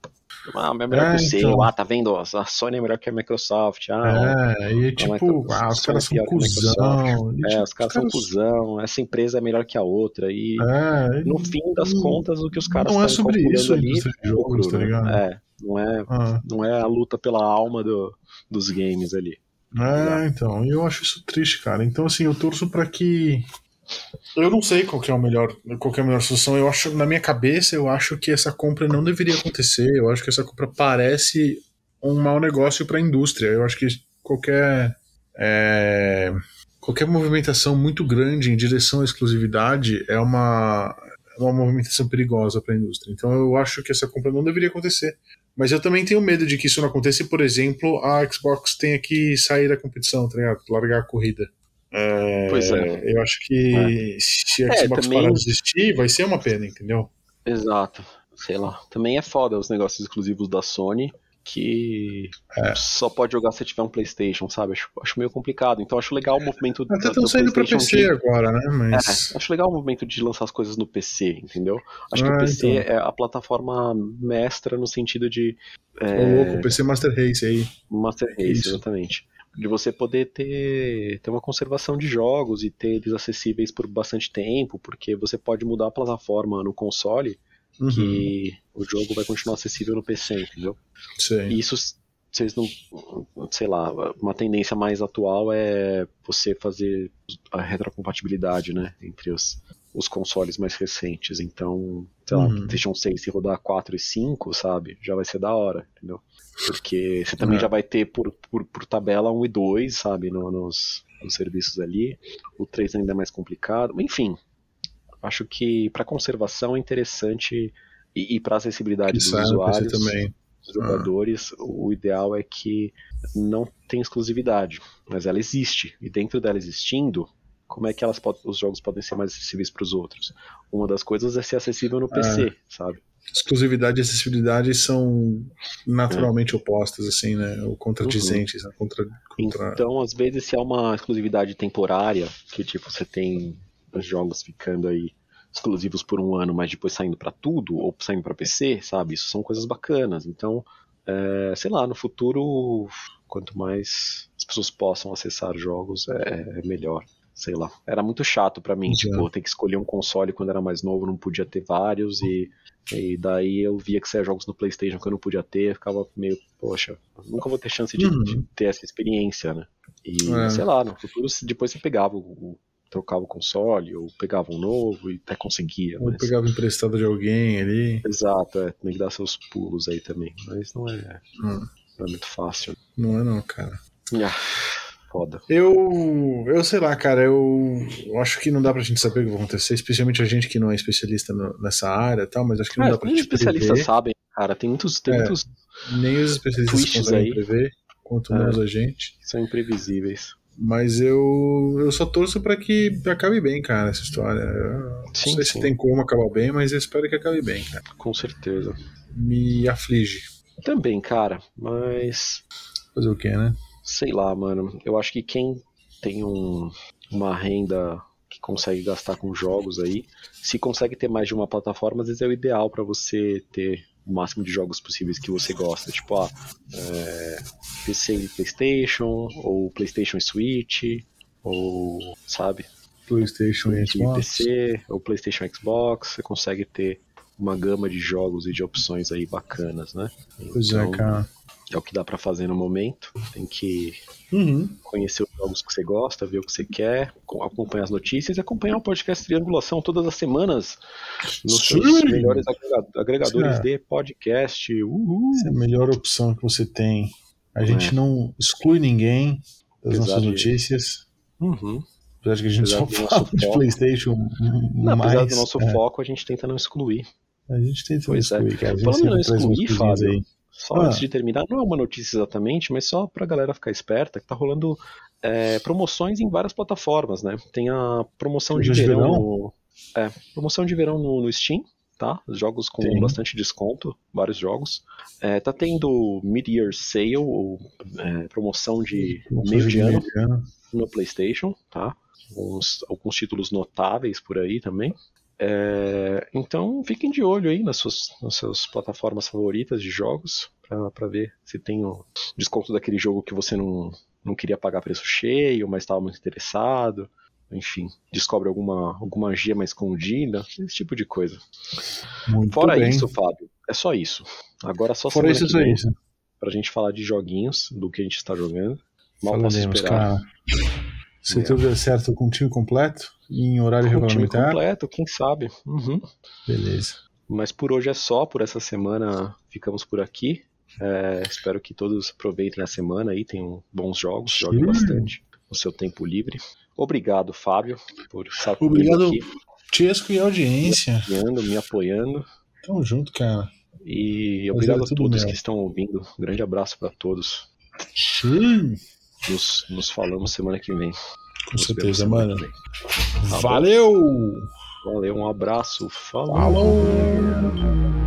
Ah, é melhor É, que o seu, então. ah, tá vendo? A Sony é melhor que a Microsoft, ah, É, e tipo, Microsoft ah, os é caras são a cuzão. é, tipo, os caras são cuzão, essa empresa é melhor que a outra, e É, no fim das não- contas o que os caras não é sobre isso a ali é jogos, tá né? ligado? É, não é, ah, não é a luta pela alma do, dos games ali. é, então, eu acho isso triste, cara. Então, assim, eu torço pra que. Eu não sei qual é o melhor, qual é a melhor solução. Eu acho, na minha cabeça, eu acho que essa compra não deveria acontecer. Eu acho que essa compra parece um mau negócio para a indústria. Eu acho que qualquer é, qualquer movimentação muito grande em direção à exclusividade é uma é uma movimentação perigosa para a indústria. Então, eu acho que essa compra não deveria acontecer. Mas eu também tenho medo de que isso não aconteça e, por exemplo, a Xbox tenha que sair da competição, tá ligado? Largar a corrida. É, Pois é. Eu acho que se a É, Xbox também- parar de existir, vai ser uma pena, entendeu? Exato, sei lá. Também é foda os negócios exclusivos da Sony, que É. só pode jogar se tiver um PlayStation, sabe? Acho, acho meio complicado. Então acho legal o movimento Até do- estão do saindo pra PlayStation PC de- agora, né? É, Mas. acho legal o movimento de lançar as coisas no PC, entendeu? Acho que Ah, o PC então. é a plataforma mestra no sentido de é, louco, o PC Master Race aí. Master Race, Isso. exatamente. De você poder ter, ter uma conservação de jogos e ter eles acessíveis por bastante tempo, porque você pode mudar a plataforma no console Uhum. que o jogo vai continuar acessível no PC, entendeu? Sei. E isso, vocês não. Sei lá, uma tendência mais atual é você fazer a retrocompatibilidade, né? Entre os, os consoles mais recentes. Então, sei lá, Uhum. PlayStation 6 se rodar 4 e 5, sabe? Já vai ser da hora, entendeu? Porque você também É. já vai ter por, por, por tabela 1 e 2, sabe? No- nos, nos serviços ali. O 3 ainda é mais complicado. Enfim, acho que para conservação é interessante. E, e para acessibilidade Isso dos é, usuários também. dos jogadores, o ideal é que não tem exclusividade, mas ela existe. E dentro dela existindo, como é que elas pod- os jogos podem ser mais acessíveis para os outros? Uma das coisas é ser acessível no PC, sabe? Exclusividade e acessibilidade são naturalmente opostas, assim, né? Ou contradizentes, né? Contra, contra... Então, às vezes, se é uma exclusividade temporária, que tipo você tem os jogos ficando aí exclusivos por um ano, mas depois saindo para tudo ou saindo para PC, sabe? Isso são coisas bacanas. Então, é, sei lá, no futuro, quanto mais as pessoas possam acessar jogos, é, é melhor. Sei lá. Era muito chato para mim, Exato. tipo, ter que escolher um console quando era mais novo, não podia ter vários e e daí eu via que saia jogos no PlayStation que eu não podia ter, ficava meio, poxa, nunca vou ter chance de, Uhum. de ter essa experiência, né? E É. sei lá, no futuro se- depois você pegava o, o- trocava o console ou pegava um novo e até conseguia, Ou mas pegava emprestado de alguém ali. exato, é, tem que dar seus pulos aí também, mas não é, Hum. não é muito fácil. Não é não, cara. Ah, foda. Eu, eu sei lá, cara, eu, eu acho que não dá pra gente saber o que vai acontecer, especialmente a gente que não é especialista no- nessa área e tal, mas acho que não Ah, dá pra nem os gente especialistas prever. sabem, cara, tem muitos, tem É. muitos Nem os especialistas conseguem aí. prever, quanto É. menos a gente. que são imprevisíveis. Mas eu, eu só torço pra que acabe bem, cara, essa história. Eu não Sim, sei sim. se tem como acabar bem, mas eu espero que acabe bem, cara. Com certeza. Me aflige. Também, cara, mas Fazer o quê, né? Sei lá, mano. Eu acho que quem tem um- uma renda que consegue gastar com jogos aí, se consegue ter mais de uma plataforma, às vezes é o ideal pra você ter o máximo de jogos possíveis que você gosta. Tipo, ah, é, PC e PlayStation, ou PlayStation e Switch, ou, sabe? PlayStation e Xbox. PC, ou PlayStation Xbox, você consegue ter uma gama de jogos e de opções aí bacanas, né? Pois é, Então, cara. É o que dá pra fazer no momento. Tem que Uhum. conhecer os jogos que você gosta, ver o que você quer, co- acompanhar as notícias e acompanhar o podcast Triangulação todas as semanas nos Sim. seus melhores agrega- agregadores Sim. de podcast. Uhul! Essa é a melhor opção que você tem. A gente É. não exclui ninguém das Apesar nossas de- notícias. Uhum. Apesar de que a gente Apesar só fala de foco. PlayStation. Não, mais, apesar do nosso é, foco, a gente tenta não excluir. A gente tenta Pois é. excluir, cara. Falando não excluir, Fábio, aí. Só Ah. antes de terminar, não é uma notícia exatamente, mas só pra galera ficar esperta, que tá rolando é, promoções em várias plataformas, né? Tem a promoção de de verão, verão? no. É, promoção de verão no, no Steam, tá? Jogos com Tem. bastante desconto, vários jogos. É, tá tendo Mid-Year Sale, ou é, promoção de Promoção meio de ano ano. no PlayStation, tá? Alguns, alguns títulos notáveis por aí também. É, então fiquem de olho aí nas suas, nas suas plataformas favoritas de jogos para ver se tem o desconto daquele jogo que você não, não queria pagar preço cheio, mas estava muito interessado. Enfim, descobre alguma, alguma magia mais escondida, esse tipo de coisa. Muito Fora bem. isso, Fábio, é só isso. Agora só Fora isso, é vem isso. pra gente falar de joguinhos, do que a gente está jogando. Mal posso Falaremos, esperar. cara. Se É. tudo der certo com o time completo e em horário Com o time regulamentar, completo, quem sabe. Uhum. beleza. Mas por hoje é só, por essa semana ficamos por aqui. É, espero que todos aproveitem a semana aí, tenham bons jogos, joguem Sim. bastante no seu tempo livre. Obrigado, Fábio, por estar Obrigado. aqui, Tiesco e audiência. me apoiando, me apoiando. Tamo junto, cara. E obrigado é a todos meu. que estão ouvindo. Um grande abraço para todos. Sim. Nos, nos falamos semana que vem. Com Nos certeza, semana mano. Tá bom? Valeu! Valeu, um abraço. Falou. Falou!